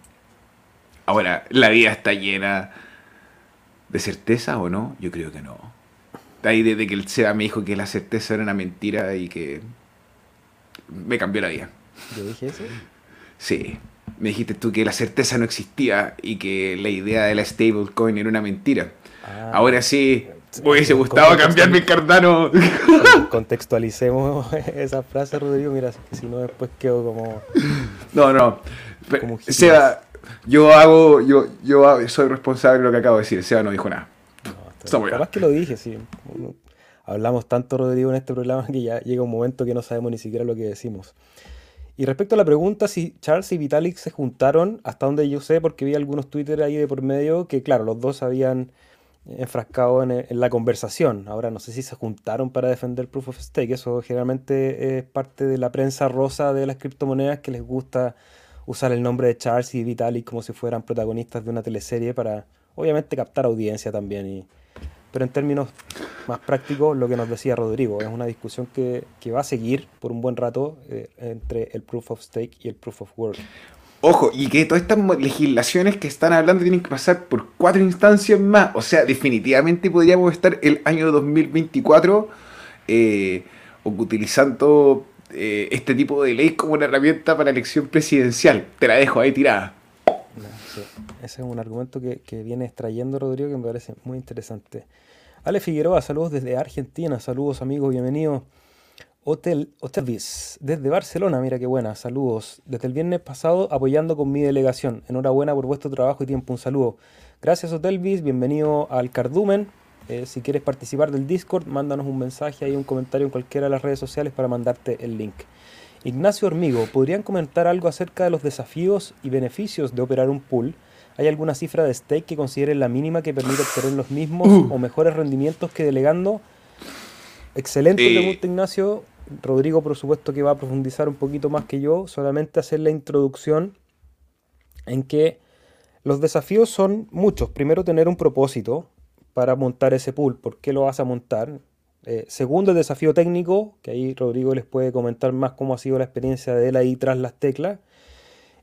Speaker 2: Ahora, ¿la vida está llena de certeza o no? Yo creo que no. Ahí desde que el SEBA me dijo que la certeza era una mentira y que me cambió la vida.
Speaker 1: ¿Yo dije eso?
Speaker 2: Sí. Me dijiste tú que la certeza no existía y que la idea de la stablecoin era una mentira. Ah. Ahora sí, me hubiese gustado cambiarme el Cardano.
Speaker 1: Contextualicemos esa frase, Rodrigo. Mira, si no después quedo como.
Speaker 2: No, no. Como Seba, yo hago. Yo, yo soy responsable de lo que acabo de decir. Seba no dijo nada.
Speaker 1: No, capaz que lo dije, sí. Hablamos tanto, Rodrigo, en este programa que ya llega un momento que no sabemos ni siquiera lo que decimos. Y respecto a la pregunta si Charles y Vitalik se juntaron, hasta donde yo sé, porque vi algunos Twitter ahí de por medio, que claro, los dos habían enfrascado en, la conversación. Ahora no sé si se juntaron para defender Proof of Stake. Eso generalmente es parte de la prensa rosa de las criptomonedas que les gusta usar el nombre de Charles y Vitalik como si fueran protagonistas de una teleserie para obviamente captar audiencia también. Y, pero en términos más prácticos, lo que nos decía Rodrigo, es una discusión que, va a seguir por un buen rato eh, entre el Proof of Stake y el Proof of Work.
Speaker 2: Ojo, y que todas estas legislaciones que están hablando tienen que pasar por cuatro instancias más. O sea, definitivamente podríamos estar el año 2024 eh, utilizando eh, este tipo de ley como una herramienta para elección presidencial. Te la dejo ahí tirada.
Speaker 1: Ese es un argumento que, que viene extrayendo Rodrigo que me parece muy interesante. Ale Figueroa, saludos desde Argentina, saludos amigos, bienvenidos. Hotel Hotelvis, desde Barcelona, mira qué buena, saludos. Desde el viernes pasado apoyando con mi delegación. Enhorabuena por vuestro trabajo y tiempo, un saludo. Gracias Hotelvis, bienvenido al Cardumen. Eh, si quieres participar del Discord, mándanos un mensaje ahí, un comentario en cualquiera de las redes sociales para mandarte el link. Ignacio Hormigo, ¿podrían comentar algo acerca de los desafíos y beneficios de operar un pool? ¿Hay alguna cifra de stake que consideren la mínima que permite obtener los mismos uh. o mejores rendimientos que delegando? Excelente eh, pregunta, Ignacio. Rodrigo, por supuesto, que va a profundizar un poquito más que yo, solamente hacer la introducción en que los desafíos son muchos. Primero, tener un propósito para montar ese pool. ¿Por qué lo vas a montar? Eh, segundo, el desafío técnico, que ahí Rodrigo les puede comentar más cómo ha sido la experiencia de él ahí tras las teclas.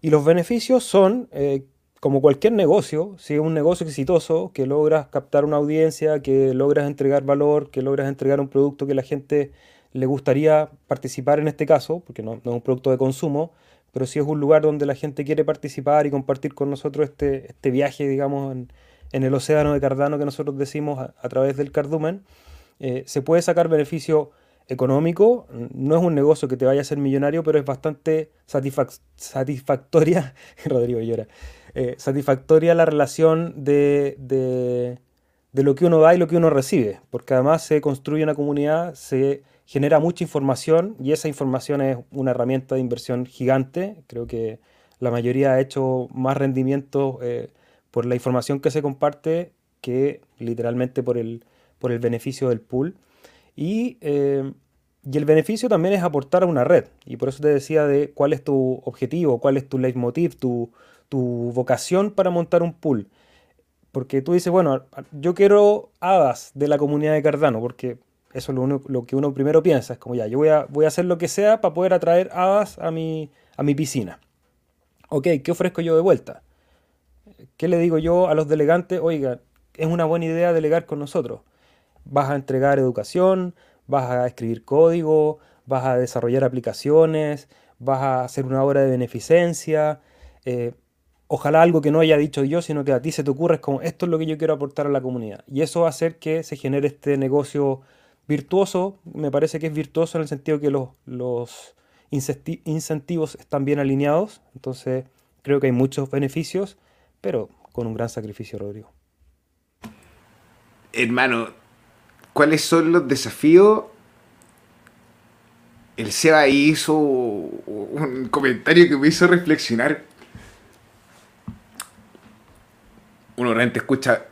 Speaker 1: Y los beneficios son, eh, como cualquier negocio, si es un negocio exitoso, que logras captar una audiencia, que logras entregar valor, que logras entregar un producto que la gente le gustaría participar en este caso, porque no, es un producto de consumo, pero sí es un lugar donde la gente quiere participar y compartir con nosotros este, este viaje, digamos, en, el océano de Cardano que nosotros decimos a, través del cardumen, eh, se puede sacar beneficio económico, no es un negocio que te vaya a hacer millonario, pero es bastante satisfactoria, Rodrigo llora, eh, satisfactoria la relación de, de, de, lo que uno da y lo que uno recibe, porque además se construye una comunidad, se genera mucha información y esa información es una herramienta de inversión gigante. Creo que la mayoría ha hecho más rendimiento eh, por la información que se comparte que literalmente por el, por el beneficio del pool. Y, eh, y, el beneficio también es aportar a una red. Y por eso te decía de cuál es tu objetivo, cuál es tu leitmotiv, tu, tu vocación para montar un pool. Porque tú dices, bueno, yo quiero hadas de la comunidad de Cardano, porque eso es lo, lo, que uno primero piensa. Es como ya, yo voy a, voy a hacer lo que sea para poder atraer hadas a mi, a mi piscina. Ok, ¿qué ofrezco yo de vuelta? ¿Qué le digo yo a los delegantes? Oiga, es una buena idea delegar con nosotros. Vas a entregar educación, vas a escribir código, vas a desarrollar aplicaciones, vas a hacer una obra de beneficencia. Eh, ojalá algo que no haya dicho yo, sino que a ti se te ocurre es como esto es lo que yo quiero aportar a la comunidad. Y eso va a hacer que se genere este negocio virtuoso. Me parece que es virtuoso en el sentido que los, los incentivos están bien alineados. Entonces creo que hay muchos beneficios, pero con un gran sacrificio, Rodrigo.
Speaker 2: Hermano, ¿cuáles son los desafíos? El Seba hizo un comentario que me hizo reflexionar. Uno realmente escucha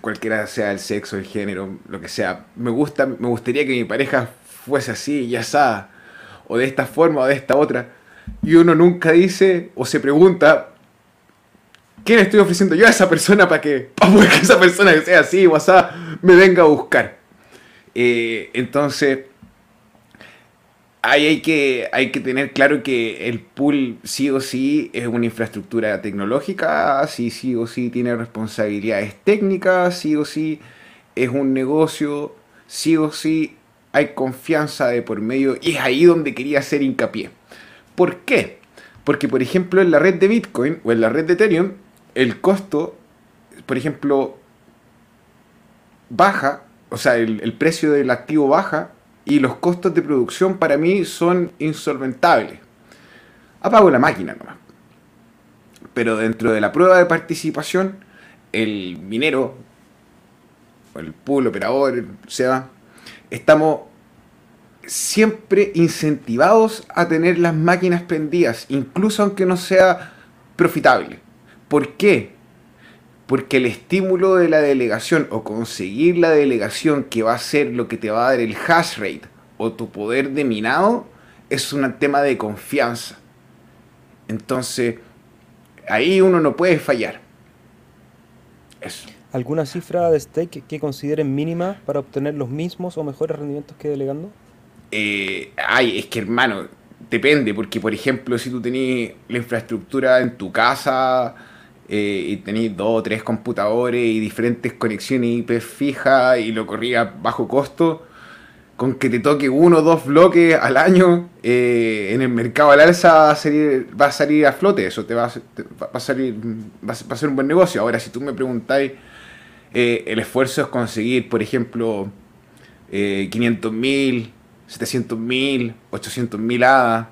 Speaker 2: cualquiera sea el sexo, el género, lo que sea. Me gusta, me gustaría que mi pareja fuese así, ya asada, o de esta forma o de esta otra. Y uno nunca dice o se pregunta, ¿qué le estoy ofreciendo yo a esa persona para que, esa persona que sea así, WhatsApp, me venga a buscar? Eh, entonces, ahí hay que, hay que tener claro que el pool sí o sí es una infraestructura tecnológica, sí, sí o sí tiene responsabilidades técnicas, sí o sí es un negocio, sí o sí hay confianza de por medio y es ahí donde quería hacer hincapié. ¿Por qué? Porque, por ejemplo, en la red de Bitcoin o en la red de Ethereum, el costo, por ejemplo, baja, o sea, el, precio del activo baja y los costos de producción para mí son insolventables. Apago la máquina nomás. Pero dentro de la prueba de participación, el minero, el pool operador, o sea, estamos siempre incentivados a tener las máquinas prendidas, incluso aunque no sea profitable. ¿Por qué? Porque el estímulo de la delegación o conseguir la delegación que va a ser lo que te va a dar el hash rate o tu poder de minado es un tema de confianza. Entonces, ahí uno no puede fallar.
Speaker 1: Eso. ¿Alguna cifra de stake que consideren mínima para obtener los mismos o mejores rendimientos que delegando?
Speaker 2: Eh, ay, es que hermano, depende, porque por ejemplo, si tú tenés la infraestructura en tu casa eh, y tenéis dos o tres computadores y diferentes conexiones IP fijas y lo corría bajo costo, con que te toque uno o dos bloques al año eh, en el mercado al alza va a, salir, va a salir a flote, eso te va a, salir, va a ser un buen negocio. Ahora, si tú me preguntáis, eh, el esfuerzo es conseguir, por ejemplo, 500 mil, 700 mil, 800 mil hadas,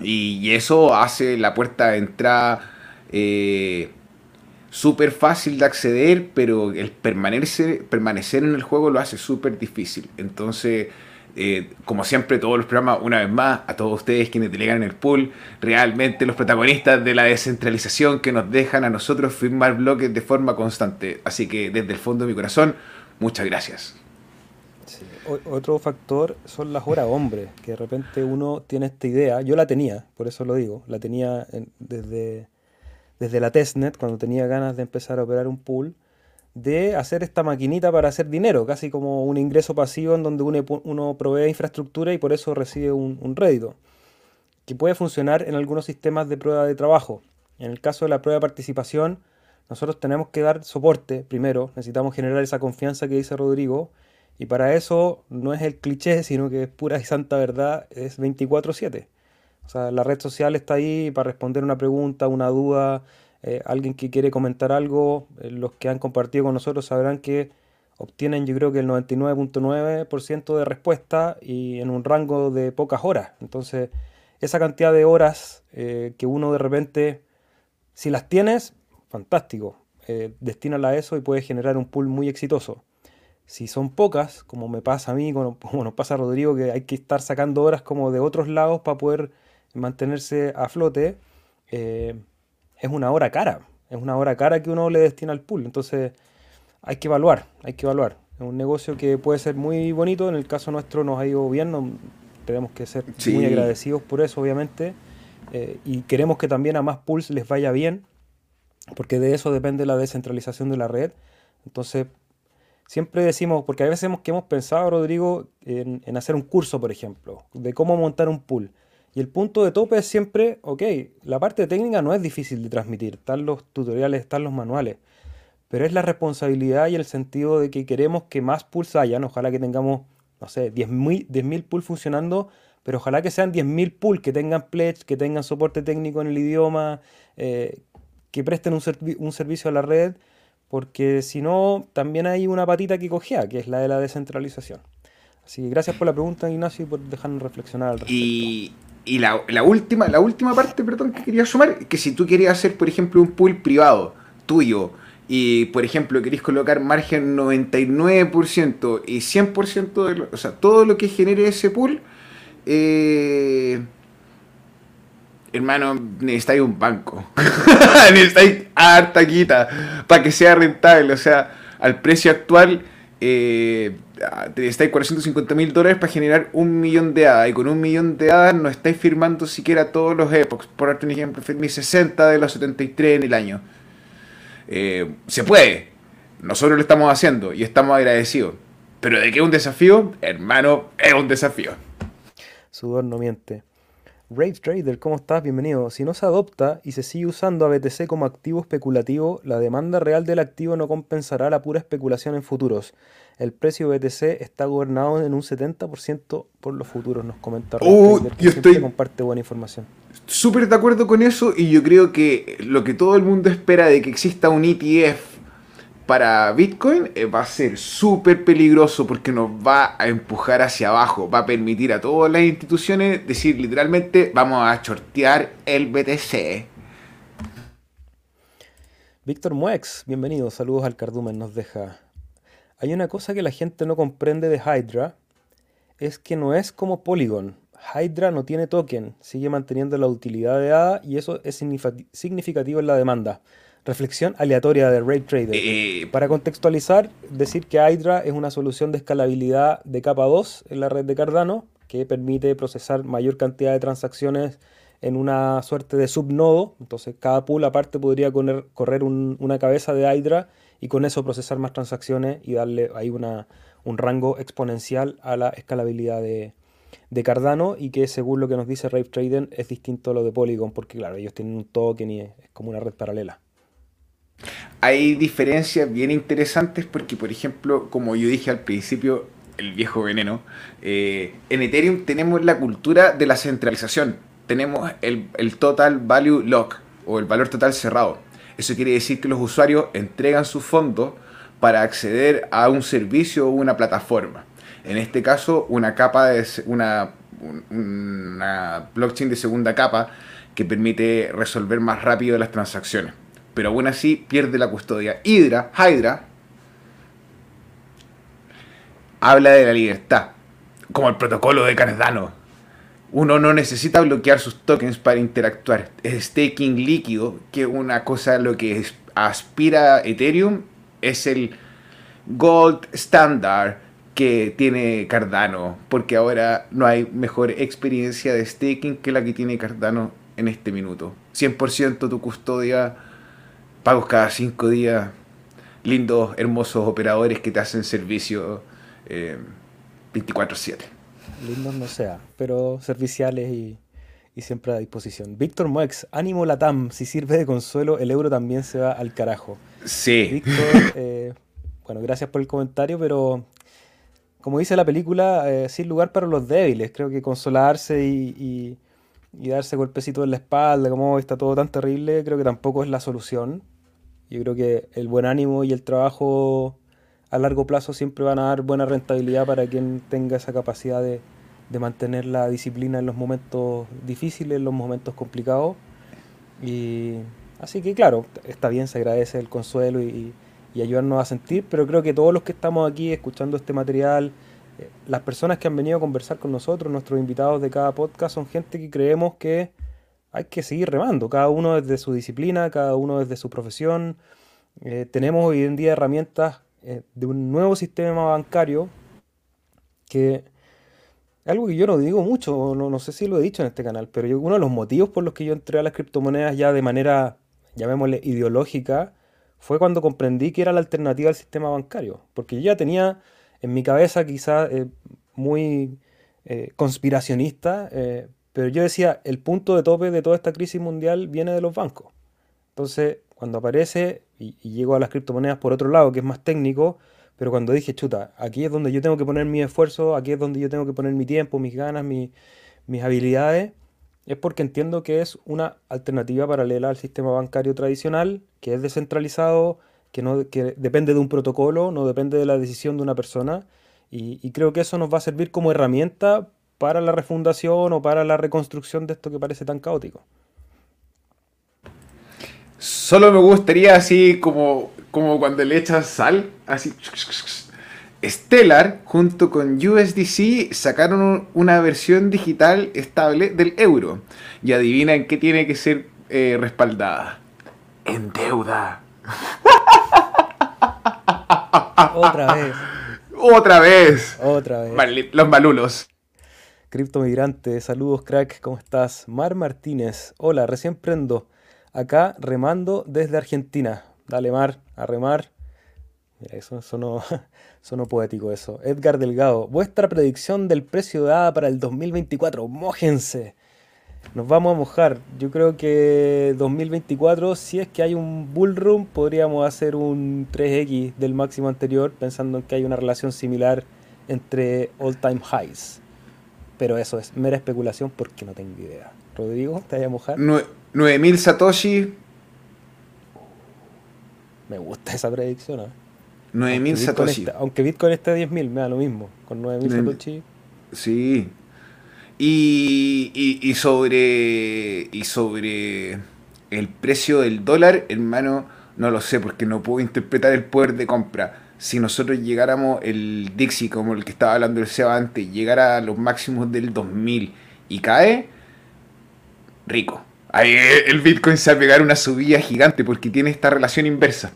Speaker 2: y, eso hace la puerta de entrada eh, súper fácil de acceder, pero el permanecer, permanecer en el juego lo hace súper difícil. Entonces, eh, como siempre, todos los programas, una vez más, a todos ustedes quienes delegan en el pool, realmente los protagonistas de la descentralización que nos dejan a nosotros firmar bloques de forma constante. Así que desde el fondo de mi corazón, muchas gracias.
Speaker 1: Otro factor son las horas hombres, que de repente uno tiene esta idea, yo la tenía, por eso lo digo, la tenía desde desde la testnet, cuando tenía ganas de empezar a operar un pool, de hacer esta maquinita para hacer dinero, casi como un ingreso pasivo en donde uno, provee infraestructura y por eso recibe un, rédito, que puede funcionar en algunos sistemas de prueba de trabajo. En el caso de la prueba de participación, nosotros tenemos que dar soporte primero, necesitamos generar esa confianza que dice Rodrigo, y para eso no es el cliché, sino que es pura y santa verdad, es 24/7. O sea, la red social está ahí para responder una pregunta, una duda, eh, alguien que quiere comentar algo. Eh, los que han compartido con nosotros sabrán que obtienen yo creo que el 99.9% de respuesta y en un rango de pocas horas. Entonces, esa cantidad de horas eh, que uno de repente, si las tienes, fantástico. destínala a eso y puedes generar un pool muy exitoso. Si son pocas, como me pasa a mí, como, como nos pasa a Rodrigo, que hay que estar sacando horas como de otros lados para poder mantenerse a flote, eh, es una hora cara. Es una hora cara que uno le destina al pool. Entonces hay que evaluar, hay que evaluar. Es un negocio que puede ser muy bonito. En el caso nuestro nos ha ido bien. tenemos que ser muy agradecidos por eso, obviamente. Eh, y queremos que también a más pools les vaya bien, porque de eso depende la descentralización de la red. Entonces, siempre decimos, porque a veces hemos, que hemos pensado, Rodrigo, en, en hacer un curso, por ejemplo, de cómo montar un pool. Y el punto de tope es siempre, ok, la parte técnica no es difícil de transmitir, están los tutoriales, están los manuales, pero es la responsabilidad y el sentido de que queremos que más pools hayan, ojalá que tengamos no sé, 10.000 10 pools funcionando, pero ojalá que sean 10.000 pools que tengan pledge, que tengan soporte técnico en el idioma, eh, que presten un, un, servicio a la red, porque si no, también hay una patita que cogea, que es la de la descentralización. Así que gracias por la pregunta, Ignacio, y por dejarnos reflexionar al respecto.
Speaker 2: Y, y la, la, última, la última parte, perdón, que quería sumar, que si tú querías hacer, por ejemplo, un pool privado tuyo, y por ejemplo queréis colocar margen 99% y 100% de lo, o sea, todo lo que genere ese pool, eh, hermano, necesitáis un banco. necesitáis harta quita para que sea rentable. O sea, al precio actual, eh, necesitáis 450 mil dólares para generar un millón de hadas. Y con un millón de hadas no estáis firmando siquiera todos los epochs. Por darte un ejemplo, firmé 60 de los 73 en el año. Eh, se puede. Nosotros lo estamos haciendo y estamos agradecidos. Pero de que es un desafío, hermano, es un desafío.
Speaker 1: Sudor no miente. Rave Trader, ¿cómo estás? Bienvenido. Si no se adopta y se sigue usando a BTC como activo especulativo, la demanda real del activo no compensará la pura especulación en futuros. El precio de BTC está gobernado en un 70% por los futuros, nos comenta
Speaker 2: Trader, que yo estoy...
Speaker 1: comparte buena información
Speaker 2: súper de acuerdo con eso y yo creo que lo que todo el mundo espera de que exista un ETF para Bitcoin eh, va a ser súper peligroso porque nos va a empujar hacia abajo, va a permitir a todas las instituciones decir literalmente vamos a shortear el BTC.
Speaker 1: Víctor Muex, bienvenido, saludos al cardumen, nos deja. Hay una cosa que la gente no comprende de Hydra, es que no es como Polygon Hydra no tiene token, sigue manteniendo la utilidad de ADA y eso es significativo en la demanda. Reflexión aleatoria de Ray Trader. Eh, Para contextualizar, decir que Hydra es una solución de escalabilidad de capa 2 en la red de Cardano que permite procesar mayor cantidad de transacciones en una suerte de subnodo. Entonces, cada pool aparte podría correr, una cabeza de Hydra y con eso procesar más transacciones y darle ahí una, un rango exponencial a la escalabilidad de, de Cardano y que según lo que nos dice Rave Traden es distinto a lo de Polygon porque claro, ellos tienen un token y es, como una red paralela.
Speaker 2: Hay diferencias bien interesantes porque por ejemplo, como yo dije al principio, el viejo veneno, eh, en Ethereum tenemos la cultura de la centralización, tenemos el, el total value lock o el valor total cerrado. Eso quiere decir que los usuarios entregan sus fondos para acceder a un servicio o una plataforma. En este caso, una capa de una, una blockchain de segunda capa que permite resolver más rápido las transacciones. Pero aún así pierde la custodia. Hydra, Hydra, habla de la libertad, como el protocolo de Cardano. Uno no necesita bloquear sus tokens para interactuar. Es staking líquido, que una cosa lo que aspira Ethereum es el gold standard que tiene Cardano, porque ahora no hay mejor experiencia de staking que la que tiene Cardano en este minuto. 100% tu custodia, pagos cada 5 días, lindos, hermosos operadores que te hacen servicio 24/7.
Speaker 1: Lindos no sea, pero serviciales y, siempre a disposición. Víctor Moex, ánimo Latam, si sirve de consuelo, el euro también se va al carajo.
Speaker 2: Sí.
Speaker 1: Víctor, eh, bueno, gracias por el comentario, pero como dice la película, eh, sin lugar para los débiles. Creo que consolarse y, darse golpecito en la espalda, como está todo tan terrible, creo que tampoco es la solución. Yo creo que el buen ánimo y el trabajo a largo plazo siempre van a dar buena rentabilidad para quien tenga esa capacidad de, mantener la disciplina en los momentos difíciles, en los momentos complicados. Y así que claro, está bien, se agradece el consuelo y, y ayudarnos a sentir, pero creo que todos los que estamos aquí escuchando este material, eh, las personas que han venido a conversar con nosotros, nuestros invitados de cada podcast, son gente que creemos que hay que seguir remando, cada uno desde su disciplina, cada uno desde su profesión. Eh, tenemos hoy en día herramientas eh, de un nuevo sistema bancario que algo que yo no digo mucho, no, no sé si lo he dicho en este canal, pero uno de los motivos por los que yo entré a las criptomonedas ya de manera, llamémosle, ideológica, fue cuando comprendí que era la alternativa al sistema bancario. Porque yo ya tenía en mi cabeza quizás eh, muy eh, conspiracionista, pero yo decía, el punto de tope de toda esta crisis mundial viene de los bancos. Entonces, cuando aparece y, llego a las criptomonedas por otro lado, que es más técnico, Pero cuando dije, chuta, aquí es donde yo tengo que poner mi esfuerzo, aquí es donde yo tengo que poner mi tiempo, mis ganas, mis habilidades, es porque entiendo que es una alternativa paralela al sistema bancario tradicional, que es descentralizado, que, no, que depende de un protocolo, no depende de la decisión de una persona. Y, creo que eso nos va a servir como herramienta para la refundación o para la reconstrucción de esto que parece tan caótico.
Speaker 2: Solo me gustaría así como, como cuando le echas sal, así Stellar junto con USDC sacaron una versión digital estable del euro. Y adivina en qué tiene que ser eh, respaldada. En deuda.
Speaker 1: Otra vez.
Speaker 2: Otra vez.
Speaker 1: Otra vez.
Speaker 2: los malulos.
Speaker 1: Criptomigrante, saludos crack, ¿cómo estás? Mar Martínez, hola, recién prendo. Acá remando desde Argentina. Dale Mar, a remar. Mira, eso sonó, sonó poético eso. Edgar Delgado, vuestra predicción del precio de ADA para el 2024. Mójense. Nos vamos a mojar. Yo creo que 2024, si es que hay un bullroom, podríamos hacer un 3X del máximo anterior, pensando en que hay una relación similar entre all time highs. Pero eso es mera especulación porque no tengo idea. Rodrigo, ¿te vas a mojar?
Speaker 2: 9000 Satoshi.
Speaker 1: Me gusta esa predicción. ¿eh?
Speaker 2: 9000 Satoshi.
Speaker 1: aunque Bitcoin esté a 10.000, me da lo mismo. Con 9000 Satoshi.
Speaker 2: Sí. Y, y, sobre. Y sobre el precio del dólar, hermano, no lo sé, porque no puedo interpretar el poder de compra. Si nosotros llegáramos el Dixie, como el que estaba hablando el Seba antes, llegara a los máximos del 2000 y cae, rico. Ahí el Bitcoin se va a pegar una subida gigante porque tiene esta relación inversa.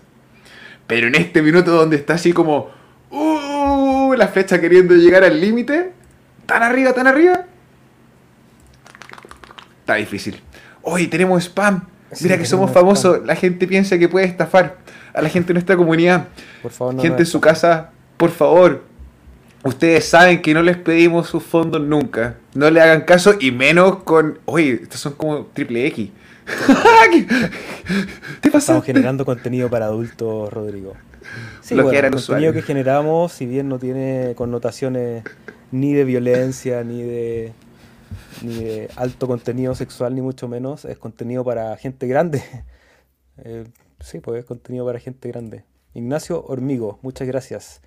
Speaker 2: Pero en este minuto donde está así como uh, la flecha queriendo llegar al límite, tan arriba, tan arriba, está difícil. Hoy tenemos spam. Mira que somos famosos. La gente piensa que puede estafar a la gente de nuestra comunidad. Por favor, gente en su casa, por favor. Ustedes saben que no les pedimos sus fondos nunca. No le hagan caso y menos con. Oye, estos son como triple X.
Speaker 1: ¿Qué pasa? Estamos generando contenido para adultos, Rodrigo. Sí, bueno, el contenido que generamos, si bien no tiene connotaciones ni de violencia, ni de, ni de alto contenido sexual, ni mucho menos, es contenido para gente grande. Eh, sí, pues es contenido para gente grande. Ignacio Hormigo, muchas gracias.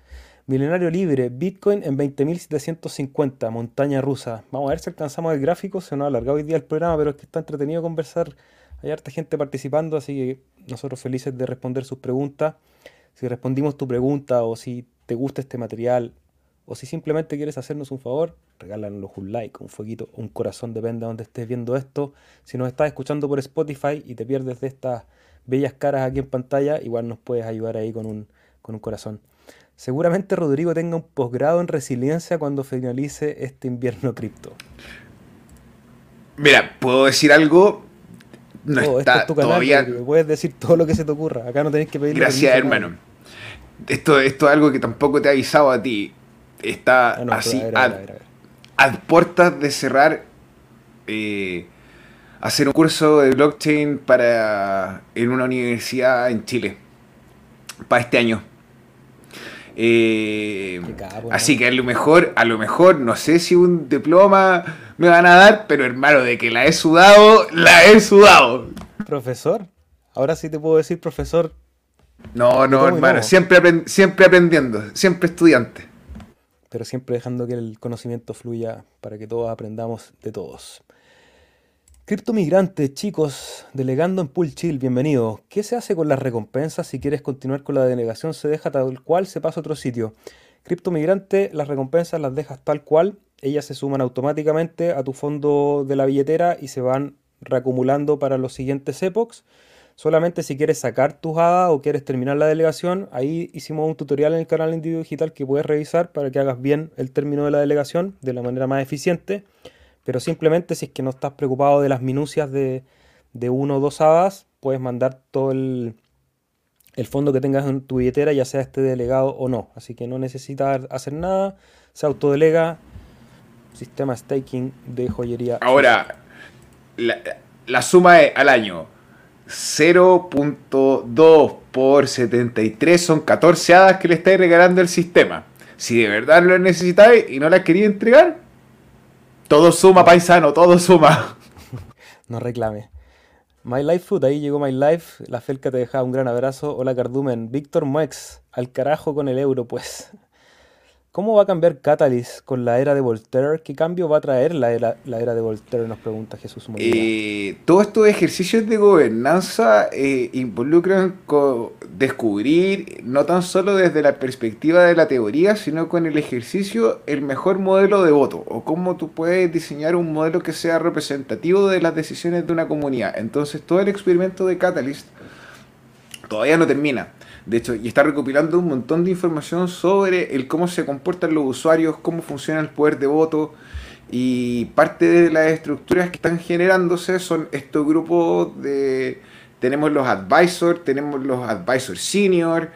Speaker 1: Milenario Libre, Bitcoin en 20.750, montaña rusa. Vamos a ver si alcanzamos el gráfico, se nos ha alargado hoy día el programa, pero es que está entretenido conversar. Hay harta gente participando, así que nosotros felices de responder sus preguntas. Si respondimos tu pregunta o si te gusta este material o si simplemente quieres hacernos un favor, regálanos un like, un fueguito, un corazón, depende de donde estés viendo esto. Si nos estás escuchando por Spotify y te pierdes de estas bellas caras aquí en pantalla, igual nos puedes ayudar ahí con un, con un corazón. Seguramente Rodrigo tenga un posgrado en resiliencia cuando finalice este invierno cripto.
Speaker 2: Mira, puedo decir algo. No oh, está es tu todavía.
Speaker 1: Puedes decir todo lo que se te ocurra. Acá no tenés que pedir.
Speaker 2: Gracias, hermano. Esto, esto es algo que tampoco te he avisado a ti. Está ah, así a, puertas de cerrar. Eh, hacer un curso de blockchain para en una universidad en Chile para este año. Eh, así que a lo mejor, a lo mejor, no sé si un diploma me van a dar, pero hermano, de que la he sudado, la he sudado.
Speaker 1: Profesor, ahora sí te puedo decir profesor.
Speaker 2: No, no, hermano, siempre, siempre aprendiendo, siempre estudiante.
Speaker 1: Pero siempre dejando que el conocimiento fluya para que todos aprendamos de todos. Criptomigrante, chicos, delegando en Pool Chill, bienvenido. ¿Qué se hace con las recompensas? Si quieres continuar con la denegación, se deja tal cual, se pasa a otro sitio. Criptomigrante, las recompensas las dejas tal cual, ellas se suman automáticamente a tu fondo de la billetera y se van reacumulando para los siguientes epochs. Solamente si quieres sacar tus hadas o quieres terminar la delegación, ahí hicimos un tutorial en el canal Individuo Digital que puedes revisar para que hagas bien el término de la delegación de la manera más eficiente. Pero simplemente si es que no estás preocupado de las minucias de, uno o dos hadas, puedes mandar todo el, fondo que tengas en tu billetera, ya sea este delegado o no. Así que no necesitas hacer nada, se autodelega. Sistema staking de joyería.
Speaker 2: Ahora, la, la suma es al año 0.2 por 73 son 14 hadas que le estáis regalando el sistema. Si de verdad lo necesitáis y no las quería entregar, todo suma, paisano, todo suma.
Speaker 1: No reclame. My Life Food, ahí llegó My Life. La Felca te dejaba un gran abrazo. Hola Cardumen. Víctor Moex, al carajo con el euro, pues. ¿Cómo va a cambiar Catalyst con la era de Voltaire? ¿Qué cambio va a traer la era, la era de Voltaire? Nos pregunta Jesús
Speaker 2: Molina. Eh, todos estos ejercicios de gobernanza eh, involucran descubrir, no tan solo desde la perspectiva de la teoría, sino con el ejercicio, el mejor modelo de voto, o cómo tú puedes diseñar un modelo que sea representativo de las decisiones de una comunidad. Entonces, todo el experimento de Catalyst todavía no termina de hecho, y está recopilando un montón de información sobre el cómo se comportan los usuarios, cómo funciona el poder de voto. Y parte de las estructuras que están generándose son estos grupos de... Tenemos los advisors, tenemos los advisors senior,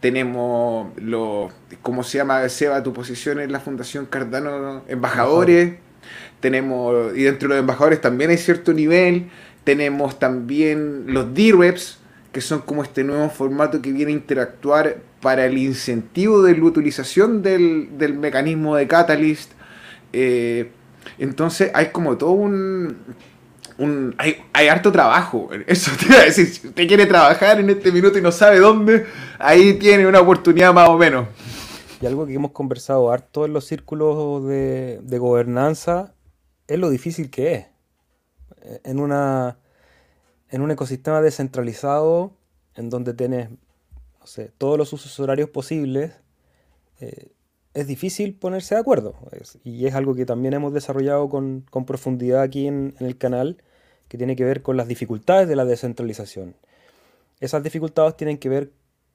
Speaker 2: tenemos los... ¿Cómo se llama, Seba, tu posición en la Fundación Cardano? Embajadores. Tenemos... Y dentro de los embajadores también hay cierto nivel. Tenemos también los D-Reps, que son como este nuevo formato que viene a interactuar para el incentivo de la utilización del, mecanismo de Catalyst. Eh, entonces hay como todo un... hay, harto trabajo. Eso te iba a decir, si usted quiere trabajar en este minuto y no sabe dónde, ahí tiene una oportunidad más o menos.
Speaker 1: Y algo que hemos conversado harto en los círculos de, gobernanza es lo difícil que es. En una en un ecosistema descentralizado en donde tienes no sé, todos los usos posibles, eh, es difícil ponerse de acuerdo. y es algo que también hemos desarrollado con, profundidad aquí en, el canal, que tiene que ver con las dificultades de la descentralización. Esas dificultades tienen que ver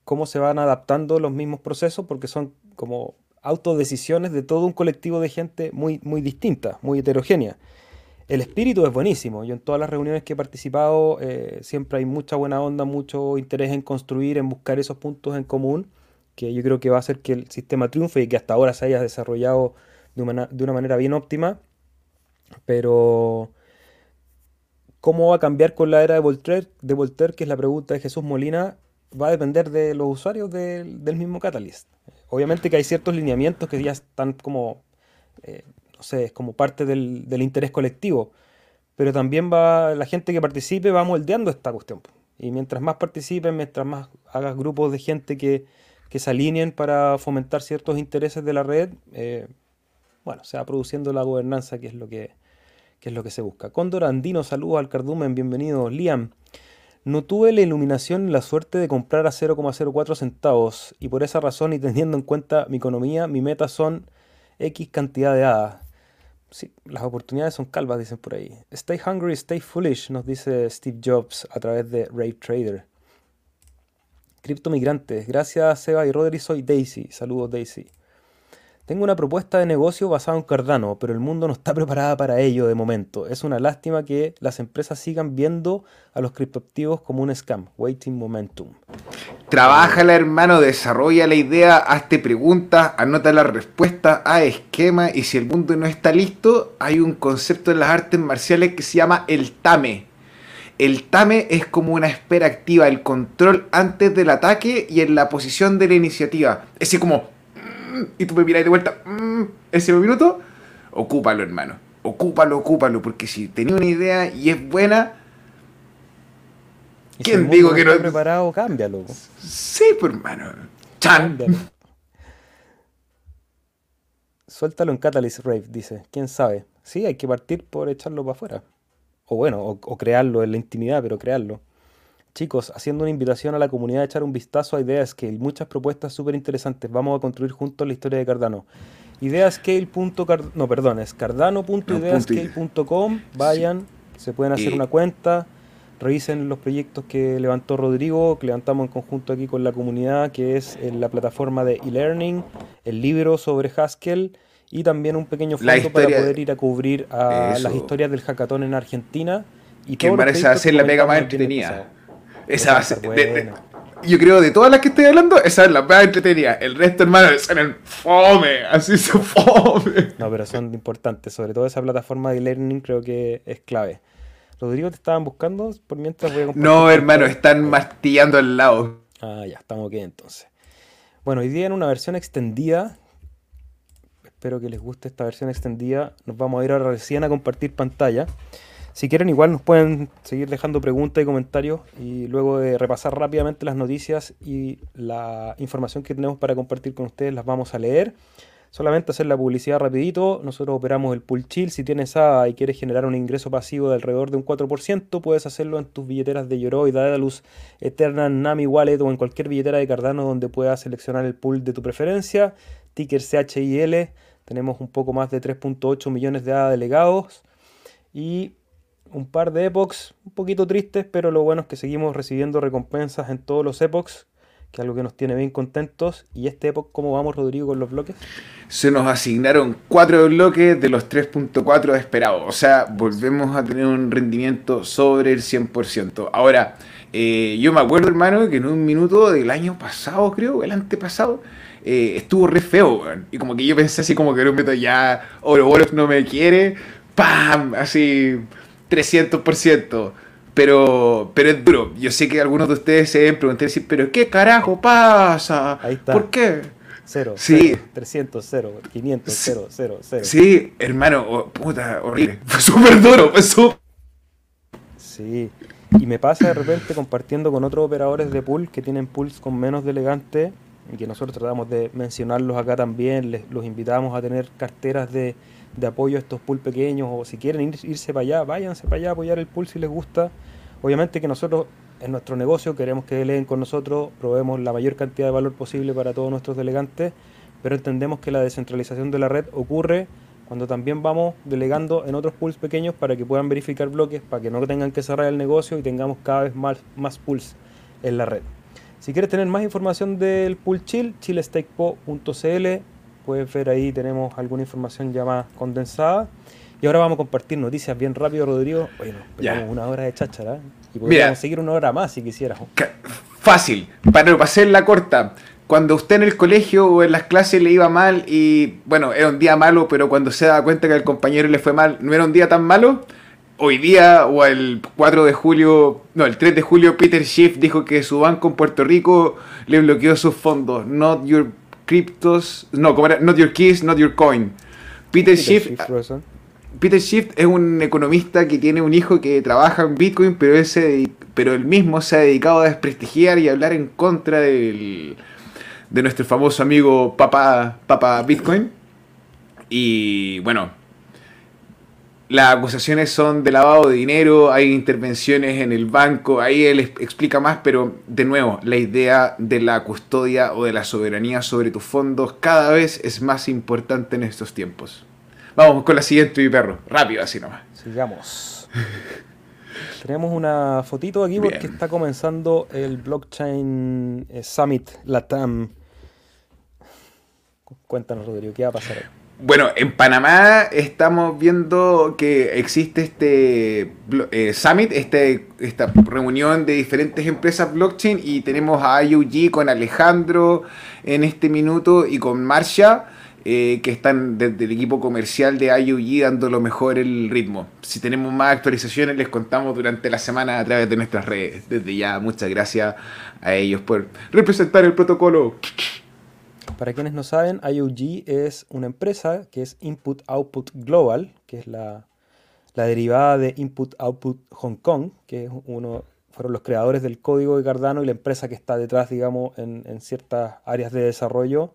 Speaker 1: cómo se van adaptando los mismos procesos, porque son como autodecisiones de todo un colectivo de gente muy, muy distinta, muy heterogénea. El espíritu es buenísimo. Yo en todas las reuniones que he participado eh, siempre hay mucha buena onda, mucho interés en construir, en buscar esos puntos en común, que yo creo que va a hacer que el sistema triunfe y que hasta ahora se haya desarrollado de una, de una manera bien óptima. Pero, ¿cómo va a cambiar con la era de Voltaire, de Voltaire que es la pregunta de Jesús Molina? Va a depender de los usuarios del mismo Catalyst. Obviamente que hay ciertos lineamientos que ya están como eh, no sé, como parte del, interés colectivo. Pero también va, la gente que participe va moldeando esta cuestión. Y mientras más participen, mientras más hagas grupos de gente que, se alineen para fomentar ciertos intereses de la red, eh, bueno, se va produciendo la gobernanza, que es lo que, es lo que se busca. Cóndor Andino, saludos al cardumen, bienvenido. Liam, no tuve la iluminación y la suerte de comprar a 0,04 centavos y por esa razón y teniendo en cuenta mi economía, mi meta son X cantidad de hadas. Sí, las oportunidades son calvas, dicen por ahí. Stay hungry, stay foolish, nos dice Steve Jobs a través de Ray Trader. Criptomigrantes, gracias Seba y Rodri, soy Daisy. Saludos Daisy. Tengo una propuesta de negocio basada en Cardano, pero el mundo no está preparada para ello de momento. Es una lástima que las empresas sigan viendo a los criptoactivos como un scam. Waiting momentum.
Speaker 2: Trabájala, hermano, desarrolla la idea, hazte preguntas, anota la respuesta, a esquema y si el mundo no está listo, hay un concepto en las artes marciales que se llama el tame. El tame es como una espera activa, el control antes del ataque y en la posición de la iniciativa. Es como y tú me miras de vuelta, mm, ese minuto, ocúpalo, hermano. Ocúpalo, ocúpalo, porque si tenía una idea y es buena,
Speaker 1: ¿quién digo que no? Está preparado, cámbialo.
Speaker 2: Sí, pues, hermano. Chan.
Speaker 1: Suéltalo en Catalyst Rave, dice. ¿Quién sabe? Sí, hay que partir por echarlo para afuera. O bueno, o crearlo en la intimidad, pero crearlo. Chicos, haciendo una invitación a la comunidad a echar un vistazo a Ideascale, muchas propuestas súper interesantes. Vamos a construir juntos la historia de Cardano. Ideascale.cardano, no, perdón, es cardano.ideascale.com. Vayan, se pueden hacer una cuenta, revisen los proyectos que levantó Rodrigo, que levantamos en conjunto aquí con la comunidad, que es en la plataforma de e-learning, el libro sobre Haskell y también un pequeño fondo para poder ir a cubrir a las historias del hackathon en Argentina.
Speaker 2: Y que parece hacer la pega más entretenida. Esa va a ser. yo creo de todas las que estoy hablando, esa es la más entretenida. El resto, hermano, son el fome. Así se fome.
Speaker 1: No, pero son importantes. Sobre todo esa plataforma de learning creo que es clave. Rodrigo, ¿te estaban buscando por mientras voy a
Speaker 2: No, hermano, están martillando al lado.
Speaker 1: Ah, ya, estamos aquí entonces. Bueno, hoy día en una versión extendida, espero que les guste esta versión extendida, nos vamos a ir ahora recién a compartir pantalla. Si quieren, igual nos pueden seguir dejando preguntas y comentarios y luego de repasar rápidamente las noticias y la información que tenemos para compartir con ustedes, las vamos a leer. Solamente hacer la publicidad rapidito, nosotros operamos el pool chill, si tienes ADA y quieres generar un ingreso pasivo de alrededor de un 4%, puedes hacerlo en tus billeteras de Yoroi, Daedalus, Eternal, Nami Wallet o en cualquier billetera de Cardano donde puedas seleccionar el pool de tu preferencia, ticker CHIL, tenemos un poco más de 3.8 millones de ADA delegados. Y un par de epochs un poquito tristes, pero lo bueno es que seguimos recibiendo recompensas en todos los epochs que es algo que nos tiene bien contentos. ¿Y este época cómo vamos, Rodrigo, con los bloques?
Speaker 2: Se nos asignaron cuatro bloques de los 3.4 esperados. O sea, volvemos a tener un rendimiento sobre el 100%. Ahora, eh, yo me acuerdo, hermano, que en un minuto del año pasado, creo, el antepasado, eh, estuvo re feo, Y como que yo pensé así como que un método ya, Ouroboros no me quiere, ¡pam! Así, 300%. Pero, pero es duro. Yo sé que algunos de ustedes se deben preguntar, decir, pero ¿qué carajo pasa?
Speaker 1: Ahí está.
Speaker 2: ¿Por qué?
Speaker 1: Cero, sí. 300, 0, 500, 0, 0, 0.
Speaker 2: Sí, hermano, puta, horrible. Fue súper duro, fue súper...
Speaker 1: Sí, y me pasa de repente compartiendo con otros operadores de pool que tienen pools con menos de elegante y que nosotros tratamos de mencionarlos acá también, les, los invitamos a tener carteras de, de apoyo a estos pool pequeños o si quieren irse para allá, váyanse para allá a apoyar el pool si les gusta. Obviamente que nosotros en nuestro negocio queremos que deleguen con nosotros, probemos la mayor cantidad de valor posible para todos nuestros delegantes, pero entendemos que la descentralización de la red ocurre cuando también vamos delegando en otros pools pequeños para que puedan verificar bloques, para que no tengan que cerrar el negocio y tengamos cada vez más, más pools en la red. Si quieres tener más información del pool chill, chillestakepo.cl, puedes ver ahí tenemos alguna información ya más condensada. Y ahora vamos a compartir noticias bien rápido, Rodrigo. Bueno, tenemos una hora de cháchara. Y podríamos seguir una hora más si quisiéramos.
Speaker 2: Fácil, para pasar la corta. Cuando usted en el colegio o en las clases le iba mal y, bueno, era un día malo, pero cuando se da cuenta que al compañero le fue mal, no era un día tan malo. Hoy día, o el 4 de julio, no, el 3 de julio, Peter Schiff dijo que su banco en Puerto Rico le bloqueó sus fondos. Not your cryptos, no, como era? Not your keys, not your coin. Peter, Schiff Peter Schiff es un economista que tiene un hijo que trabaja en Bitcoin, pero, ese, pero él mismo se ha dedicado a desprestigiar y a hablar en contra del, de nuestro famoso amigo Papa, Papa Bitcoin. Y bueno, las acusaciones son de lavado de dinero, hay intervenciones en el banco, ahí él explica más, pero de nuevo, la idea de la custodia o de la soberanía sobre tus fondos cada vez es más importante en estos tiempos. Vamos con la siguiente, mi perro. Rápido, así nomás.
Speaker 1: Sigamos. Tenemos una fotito aquí porque está comenzando el Blockchain eh, Summit Latam. Cuéntanos, Rodrigo, ¿qué va a pasar ahí?
Speaker 2: Bueno, en Panamá estamos viendo que existe este eh, summit, este, esta reunión de diferentes empresas blockchain y tenemos a IUG con Alejandro en este minuto y con Marsha eh, que están desde el equipo comercial de IUG dando lo mejor el ritmo. Si tenemos más actualizaciones les contamos durante la semana a través de nuestras redes. Desde ya, muchas gracias a ellos por representar el protocolo.
Speaker 1: Para quienes no saben, IUG es una empresa que es Input Output Global, que es la, derivada de Input Output Hong Kong, que es uno, fueron los creadores del código de Cardano y la empresa que está detrás, digamos, en, en ciertas áreas de desarrollo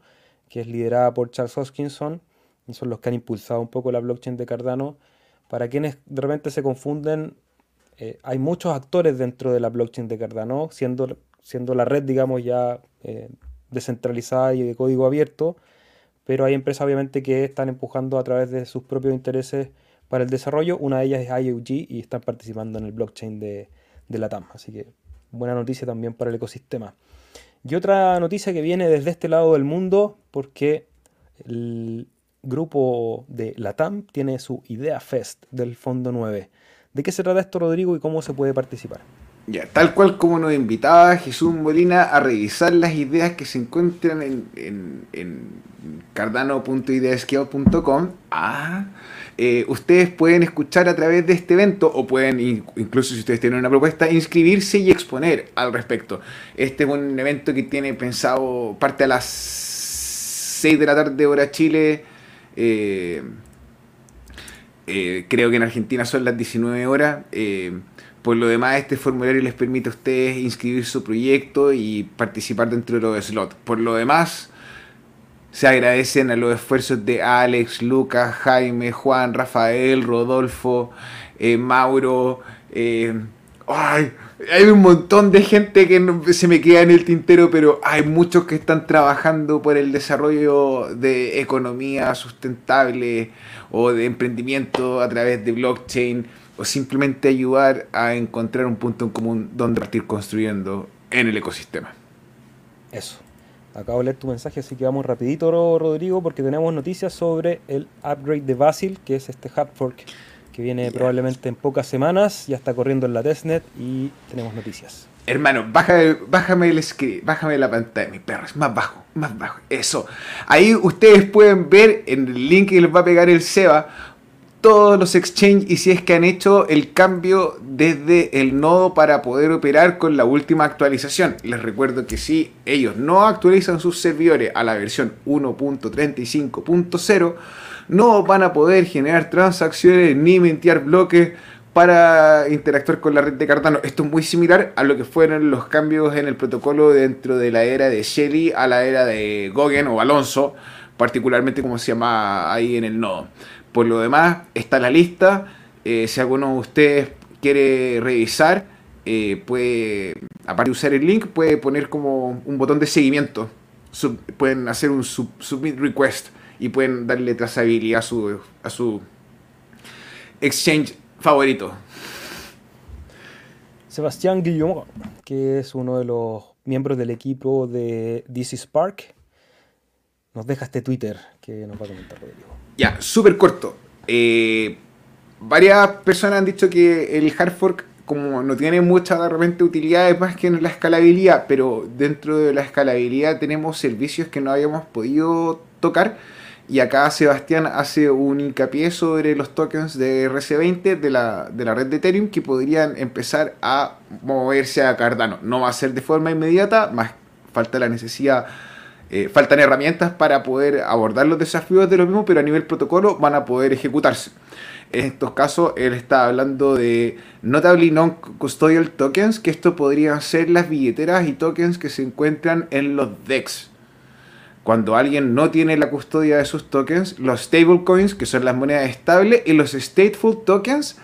Speaker 1: que es liderada por Charles Hoskinson, y son los que han impulsado un poco la blockchain de Cardano. Para quienes de repente se confunden, eh, hay muchos actores dentro de la blockchain de Cardano, siendo, siendo la red, digamos, ya eh, descentralizada y de código abierto, pero hay empresas obviamente que están empujando a través de sus propios intereses para el desarrollo. Una de ellas es IUG y están participando en el blockchain de, de la TAM. Así que buena noticia también para el ecosistema. Y otra noticia que viene desde este lado del mundo, porque el grupo de Latam tiene su Idea Fest del Fondo 9. ¿De qué se trata esto, Rodrigo, y cómo se puede participar?
Speaker 2: Ya, tal cual como nos invitaba Jesús Molina a revisar las ideas que se encuentran en, en, en. Ah, eh, ustedes pueden escuchar a través de este evento o pueden, incluso si ustedes tienen una propuesta, inscribirse y exponer al respecto. Este es un evento que tiene pensado parte a las 6 de la tarde hora Chile. Eh, eh, creo que en Argentina son las 19 horas. Por lo demás, este formulario les permite a ustedes inscribir su proyecto y participar dentro de los slots. Por lo demás, se agradecen a los esfuerzos de Alex, Lucas, Jaime, Juan, Rafael, Rodolfo, eh, Mauro. Eh, ay, hay un montón de gente que se me queda en el tintero, pero hay muchos que están trabajando por el desarrollo de economía sustentable o de emprendimiento a través de blockchain o simplemente ayudar a encontrar un punto en común donde partir construyendo en el ecosistema.
Speaker 1: Eso. Acabo de leer tu mensaje, así que vamos rapidito, Rodrigo, porque tenemos noticias sobre el upgrade de Basil, que es este hard fork que viene probablemente en pocas semanas, ya está corriendo en la testnet y tenemos noticias.
Speaker 2: Hermano, bájame, bájame el script, bájame la pantalla, mi perro, es más bajo, más bajo, eso. Ahí ustedes pueden ver en el link que les va a pegar el Seba todos los exchanges y si es que han hecho el cambio desde el nodo para poder operar con la última actualización. Les recuerdo que si ellos no actualizan sus servidores a la versión 1.35.0, no van a poder generar transacciones ni mintear bloques para interactuar con la red de Cardano. Esto es muy similar a lo que fueron los cambios en el protocolo dentro de la era de Shelly a la era de Gogen o Alonso, particularmente como se llama ahí en el nodo. Por lo demás, está la lista. Eh, si alguno de ustedes quiere revisar, eh, puede, aparte de usar el link, puede poner como un botón de seguimiento. pueden hacer un submit request y pueden darle trazabilidad a su, a su exchange favorito.
Speaker 1: Sebastián Guillaume, que es uno de los miembros del equipo de DC Spark, nos deja este Twitter que nos va a comentar Rodrigo.
Speaker 2: Ya, súper corto. Eh, varias personas han dicho que el hard fork, como no tiene mucha de repente utilidad, más que en la escalabilidad, pero dentro de la escalabilidad tenemos servicios que no habíamos podido tocar. Y acá Sebastián hace un hincapié sobre los tokens de RC20 de la, de la red de Ethereum que podrían empezar a moverse a Cardano. No va a ser de forma inmediata, más falta la necesidad eh, faltan herramientas para poder abordar los desafíos de lo mismo, pero a nivel protocolo van a poder ejecutarse. En estos casos, él está hablando de Notably Non-Custodial Tokens, que esto podrían ser las billeteras y tokens que se encuentran en los DEX. Cuando alguien no tiene la custodia de sus tokens, los stablecoins, que son las monedas estables, y los stateful tokens.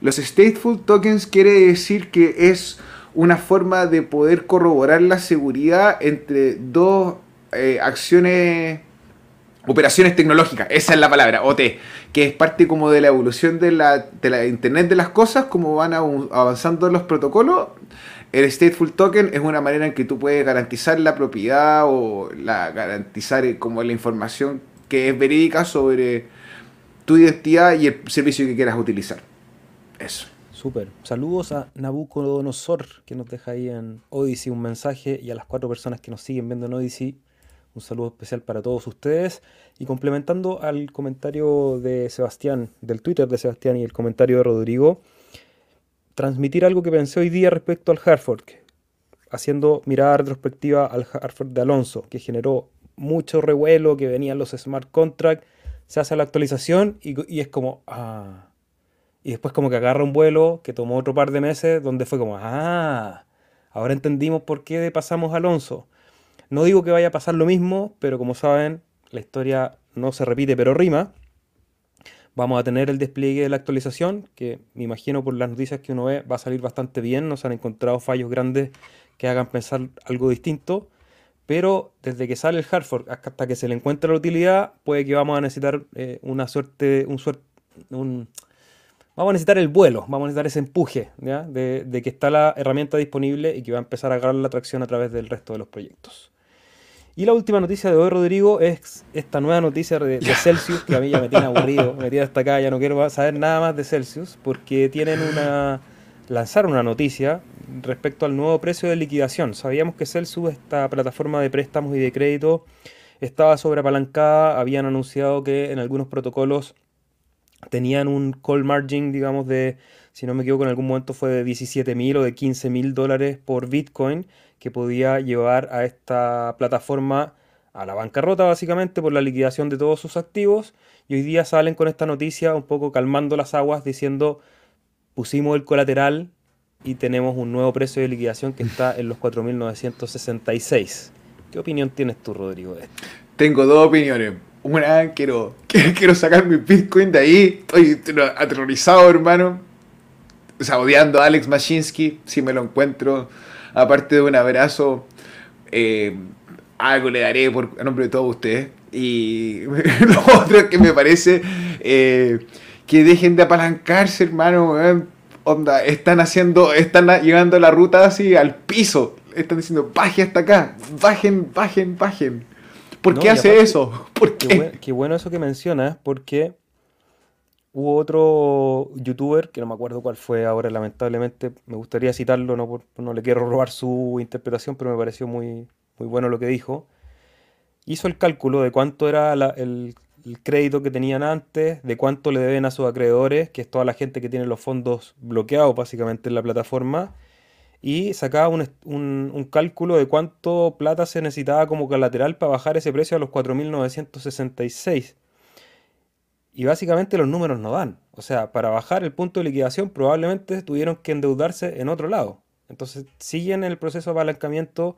Speaker 2: Los stateful tokens quiere decir que es una forma de poder corroborar la seguridad entre dos eh, acciones, operaciones tecnológicas, esa es la palabra, OT, que es parte como de la evolución de la, de la Internet de las cosas, como van avanzando los protocolos. El Stateful Token es una manera en que tú puedes garantizar la propiedad o la, garantizar eh, como la información que es verídica sobre tu identidad y el servicio que quieras utilizar. Eso.
Speaker 1: Súper. Saludos a Nabucodonosor, que nos deja ahí en Odyssey un mensaje, y a las cuatro personas que nos siguen viendo en Odyssey. Un saludo especial para todos ustedes. Y complementando al comentario de Sebastián, del Twitter de Sebastián y el comentario de Rodrigo, transmitir algo que pensé hoy día respecto al Hartford, haciendo mirada retrospectiva al Hartford de Alonso, que generó mucho revuelo, que venían los smart contracts, se hace la actualización y, y, es como, ah. Y después como que agarra un vuelo que tomó otro par de meses, donde fue como, ah, ahora entendimos por qué pasamos a Alonso. No digo que vaya a pasar lo mismo, pero como saben, la historia no se repite, pero rima. Vamos a tener el despliegue de la actualización, que me imagino por las noticias que uno ve va a salir bastante bien. No se han encontrado fallos grandes que hagan pensar algo distinto. Pero desde que sale el hardfork hasta que se le encuentre la utilidad, puede que vamos a necesitar eh, una suerte, un suerte, un, vamos a necesitar el vuelo, vamos a necesitar ese empuje De, de, que está la herramienta disponible y que va a empezar a agarrar la atracción a través del resto de los proyectos. Y la última noticia de hoy, Rodrigo, es esta nueva noticia de, Celsius, que a mí ya me tiene aburrido, me tiene hasta acá, ya no quiero saber nada más de Celsius, porque tienen una lanzar una noticia respecto al nuevo precio de liquidación. Sabíamos que Celsius, esta plataforma de préstamos y de crédito, estaba sobreapalancada, habían anunciado que en algunos protocolos tenían un call margin, digamos, de, si no me equivoco, en algún momento fue de 17 mil o de 15 mil dólares por Bitcoin, que podía llevar a esta plataforma a la bancarrota básicamente por la liquidación de todos sus activos. Y hoy día salen con esta noticia un poco calmando las aguas diciendo pusimos el colateral y tenemos un nuevo precio de liquidación que está en los 4.966. ¿Qué opinión tienes tú, Rodrigo?
Speaker 2: Tengo dos opiniones. Una, quiero, quiero sacar mi Bitcoin de ahí. Estoy aterrorizado, hermano. O sea, odiando a Alex Mashinsky, si me lo encuentro. Aparte de un abrazo, eh, algo le daré por a nombre de todos ustedes. Y lo otro que me parece eh, que dejen de apalancarse, hermano. Onda, están haciendo, están llegando la ruta así al piso. Están diciendo, bajen hasta acá, bajen, bajen, bajen. ¿Por qué hace eso? ¿Por
Speaker 1: qué? Qué, bueno eso que mencionas, porque hubo otro youtuber, que no me acuerdo cuál fue ahora, lamentablemente, me gustaría citarlo, no, no le quiero robar su interpretación, pero me pareció muy, muy bueno lo que dijo. Hizo el cálculo de cuánto era el, crédito que tenían antes, de cuánto le deben a sus acreedores, que es toda la gente que tiene los fondos bloqueados básicamente en la plataforma, y sacaba un, un, cálculo de cuánto plata se necesitaba como colateral para bajar ese precio a los 4.966. Y básicamente los números no dan. O sea, para bajar el punto de liquidación probablemente tuvieron que endeudarse en otro lado. Entonces siguen el proceso de apalancamiento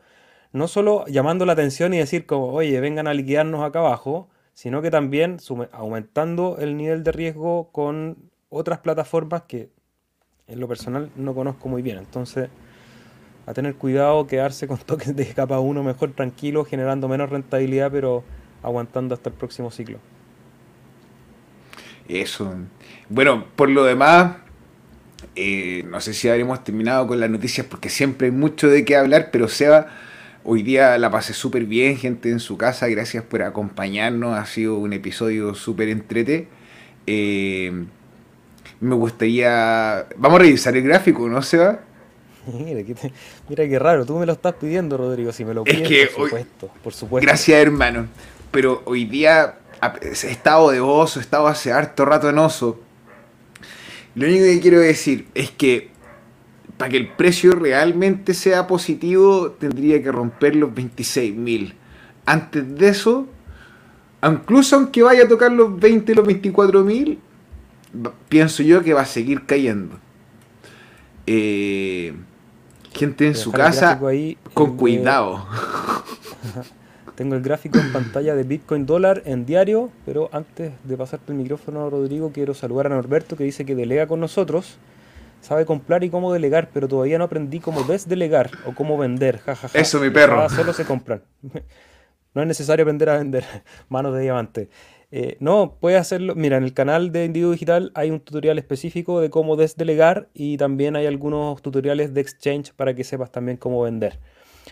Speaker 1: no solo llamando la atención y decir como, oye, vengan a liquidarnos acá abajo, sino que también aumentando el nivel de riesgo con otras plataformas que en lo personal no conozco muy bien. Entonces, a tener cuidado, quedarse con toques de capa 1 mejor tranquilo, generando menos rentabilidad, pero aguantando hasta el próximo ciclo.
Speaker 2: Eso. Bueno, por lo demás, eh, no sé si habremos terminado con las noticias porque siempre hay mucho de qué hablar, pero Seba Hoy día la pasé súper bien, gente en su casa. Gracias por acompañarnos. Ha sido un episodio súper entrete. Eh, me gustaría. Vamos a revisar el gráfico, ¿no, Seba?
Speaker 1: Mira, mira qué raro, tú me lo estás pidiendo, Rodrigo. Si me lo pides, que por supuesto, por supuesto.
Speaker 2: Gracias, hermano. Pero hoy día he estado de oso, he estado hace harto rato en oso. Lo único que quiero decir es que para que el precio realmente sea positivo, tendría que romper los 26.000. Antes de eso, incluso aunque vaya a tocar los 20, los 24.000, pienso yo que va a seguir cayendo. Eh, gente en su casa, con cuidado.
Speaker 1: Tengo el gráfico en pantalla de Bitcoin dólar en diario, pero antes de pasarte el micrófono, Rodrigo, quiero saludar a Norberto que dice que delega con nosotros sabe comprar y cómo delegar, pero todavía no aprendí cómo desdelegar o cómo vender.
Speaker 2: Eso, mi perro.
Speaker 1: solo se compran. no es necesario aprender a vender. Manos de diamante. Eh, no, puedes hacerlo. Mira, en el canal de Individuo Digital hay un tutorial específico de cómo desdelegar y también hay algunos tutoriales de exchange para que sepas también cómo vender.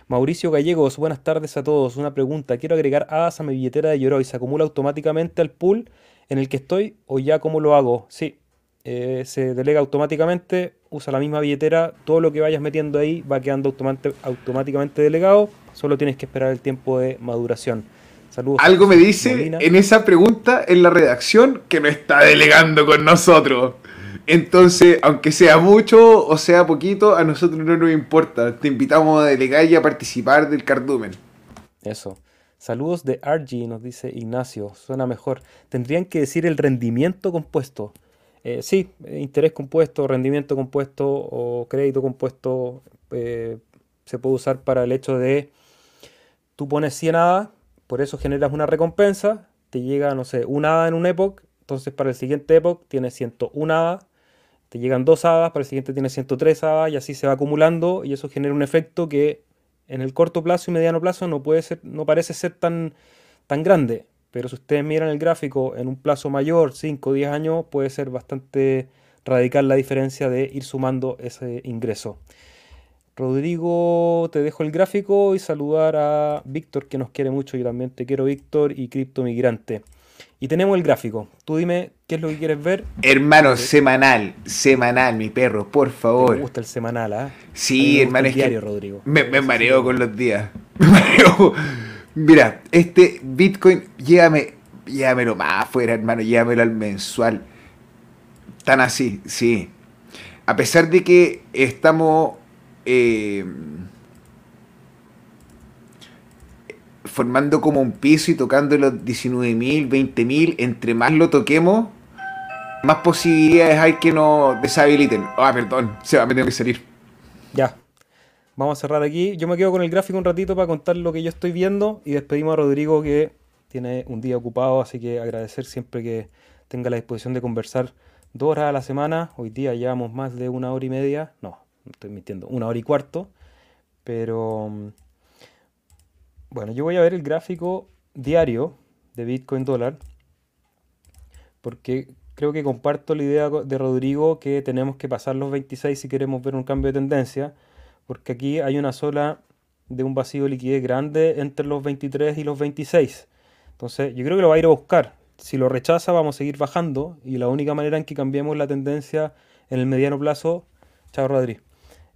Speaker 1: Mauricio Gallegos, buenas tardes a todos. Una pregunta. Quiero agregar hadas a mi billetera de Yoroi. ¿Se acumula automáticamente al pool en el que estoy o ya cómo lo hago? Sí, eh, se delega automáticamente, usa la misma billetera, todo lo que vayas metiendo ahí va quedando automáticamente delegado, solo tienes que esperar el tiempo de maduración.
Speaker 2: Saludos. Algo me dice en esa pregunta en la redacción que no está delegando con nosotros. Entonces, aunque sea mucho o sea poquito, a nosotros no nos importa. Te invitamos a delegar y a participar del cardumen.
Speaker 1: Eso. Saludos de RG, nos dice Ignacio. Suena mejor. Tendrían que decir el rendimiento compuesto. Eh, sí, interés compuesto, rendimiento compuesto o crédito compuesto eh, se puede usar para el hecho de tú pones 100 hadas, por eso generas una recompensa, te llega, no sé, una hada en un epoch, entonces para el siguiente epoch tienes 101 hadas, te llegan dos hadas, para el siguiente tienes 103 hadas y así se va acumulando y eso genera un efecto que en el corto plazo y mediano plazo no, puede ser, no parece ser tan, tan grande. Pero si ustedes miran el gráfico en un plazo mayor, 5 o 10 años, puede ser bastante radical la diferencia de ir sumando ese ingreso. Rodrigo, te dejo el gráfico y saludar a Víctor que nos quiere mucho. Yo también te quiero, Víctor, y Cripto Migrante. Y tenemos el gráfico. Tú dime qué es lo que quieres ver.
Speaker 2: Hermano, semanal, semanal, mi perro, por favor.
Speaker 1: Me gusta el semanal, ¿ah?
Speaker 2: Sí, hermano,
Speaker 1: es diario, Rodrigo.
Speaker 2: Me, me mareo con los días. Me mareo. Mira, este Bitcoin, llévame, llévamelo más afuera, hermano, llévamelo al mensual. Tan así, sí. A pesar de que estamos eh, formando como un piso y tocando los 19.000, 20.000, entre más lo toquemos, más posibilidades hay que nos deshabiliten. Ah, perdón, se va a tener que salir.
Speaker 1: Ya. Vamos a cerrar aquí. Yo me quedo con el gráfico un ratito para contar lo que yo estoy viendo y despedimos a Rodrigo que tiene un día ocupado, así que agradecer siempre que tenga la disposición de conversar dos horas a la semana. Hoy día llevamos más de una hora y media. No, no estoy mintiendo, una hora y cuarto. Pero bueno, yo voy a ver el gráfico diario de Bitcoin dólar, porque creo que comparto la idea de Rodrigo que tenemos que pasar los 26 si queremos ver un cambio de tendencia, porque aquí hay una sola de un vacío de liquidez grande entre los 23 y los 26. Entonces, yo creo que lo va a ir a buscar. Si lo rechaza, vamos a seguir bajando y la única manera en que cambiemos la tendencia en el mediano plazo, chao Rodri,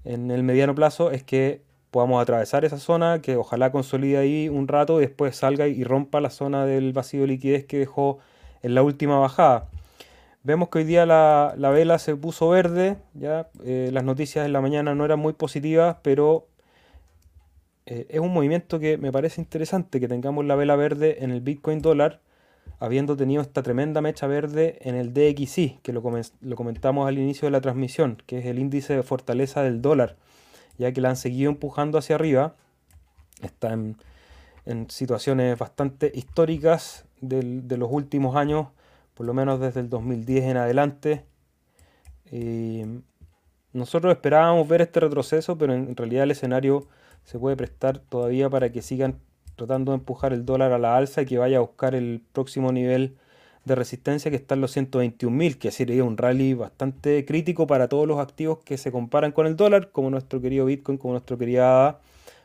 Speaker 1: en el mediano plazo es que podamos atravesar esa zona, que ojalá consolide ahí un rato y después salga y rompa la zona del vacío de liquidez que dejó en la última bajada. Vemos que hoy día la, vela se puso verde, ya eh, las noticias en la mañana no eran muy positivas, pero eh, es un movimiento que me parece interesante que tengamos la vela verde en el Bitcoin dólar, habiendo tenido esta tremenda mecha verde en el DXY, que lo, lo comentamos al inicio de la transmisión, que es el índice de fortaleza del dólar ya que la han seguido empujando hacia arriba. Está en, situaciones bastante históricas de los últimos años, por lo menos desde el 2010 en adelante. nosotros esperábamos ver este retroceso, pero en realidad el escenario se puede prestar todavía para que sigan tratando de empujar el dólar a la alza y que vaya a buscar el próximo nivel de resistencia que está en los 121.000, que sería un rally bastante crítico para todos los activos que se comparan con el dólar, como nuestro querido Bitcoin, como nuestro querido ADA.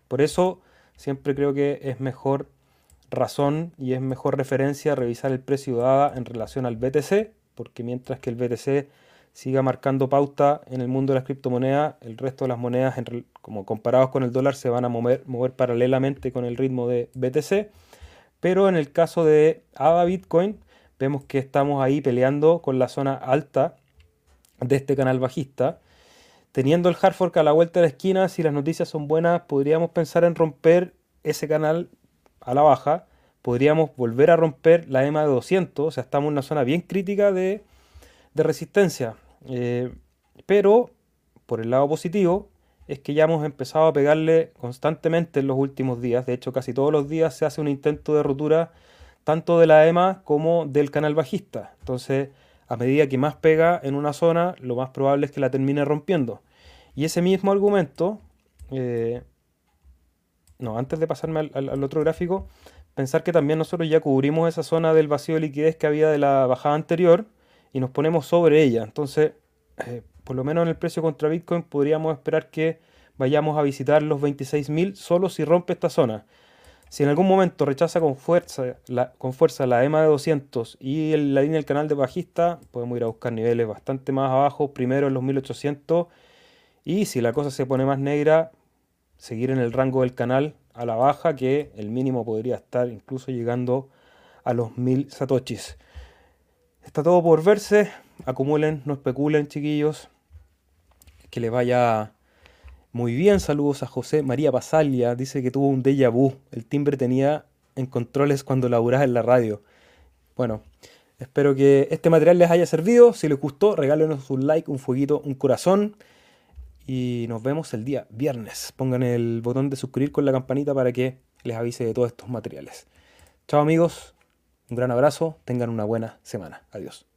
Speaker 1: Por eso siempre creo que es mejor razón y es mejor referencia revisar el precio de ADA en relación al BTC, porque mientras que el BTC siga marcando pauta en el mundo de las criptomonedas, el resto de las monedas, como comparados con el dólar, se van a mover, mover paralelamente con el ritmo de BTC. Pero en el caso de ADA Bitcoin, vemos que estamos ahí peleando con la zona alta de este canal bajista. Teniendo el hard fork a la vuelta de la esquina, si las noticias son buenas, podríamos pensar en romper ese canal a la baja. Podríamos volver a romper la EMA de 200, o sea, estamos en una zona bien crítica de, resistencia. Eh, pero, por el lado positivo, es que ya hemos empezado a pegarle constantemente en los últimos días. De hecho, casi todos los días se hace un intento de ruptura tanto de la EMA como del canal bajista. Entonces, a medida que más pega en una zona, lo más probable es que la termine rompiendo. Y ese mismo argumento, eh, no, antes de pasarme al, otro gráfico, pensar que también nosotros ya cubrimos esa zona del vacío de liquidez que había de la bajada anterior y nos ponemos sobre ella. Entonces, eh, por lo menos en el precio contra Bitcoin podríamos esperar que vayamos a visitar los 26.000 solo si rompe esta zona. Si en algún momento rechaza con fuerza la, con fuerza EMA de 200 y la línea del canal de bajista, podemos ir a buscar niveles bastante más abajo, primero en los 1800 y si la cosa se pone más negra, seguir en el rango del canal a la baja que el mínimo podría estar incluso llegando a los 1000 satoshis. Está todo por verse, acumulen, no especulen chiquillos, que les vaya muy bien, saludos a José María Pasalia. Dice que tuvo un déjà vu. El timbre tenía en controles cuando laburaba en la radio. Bueno, espero que este material les haya servido. Si les gustó, regálenos un like, un fueguito, un corazón. Y nos vemos el día viernes. Pongan el botón de suscribir con la campanita para que les avise de todos estos materiales. Chao amigos, un gran abrazo, tengan una buena semana. Adiós.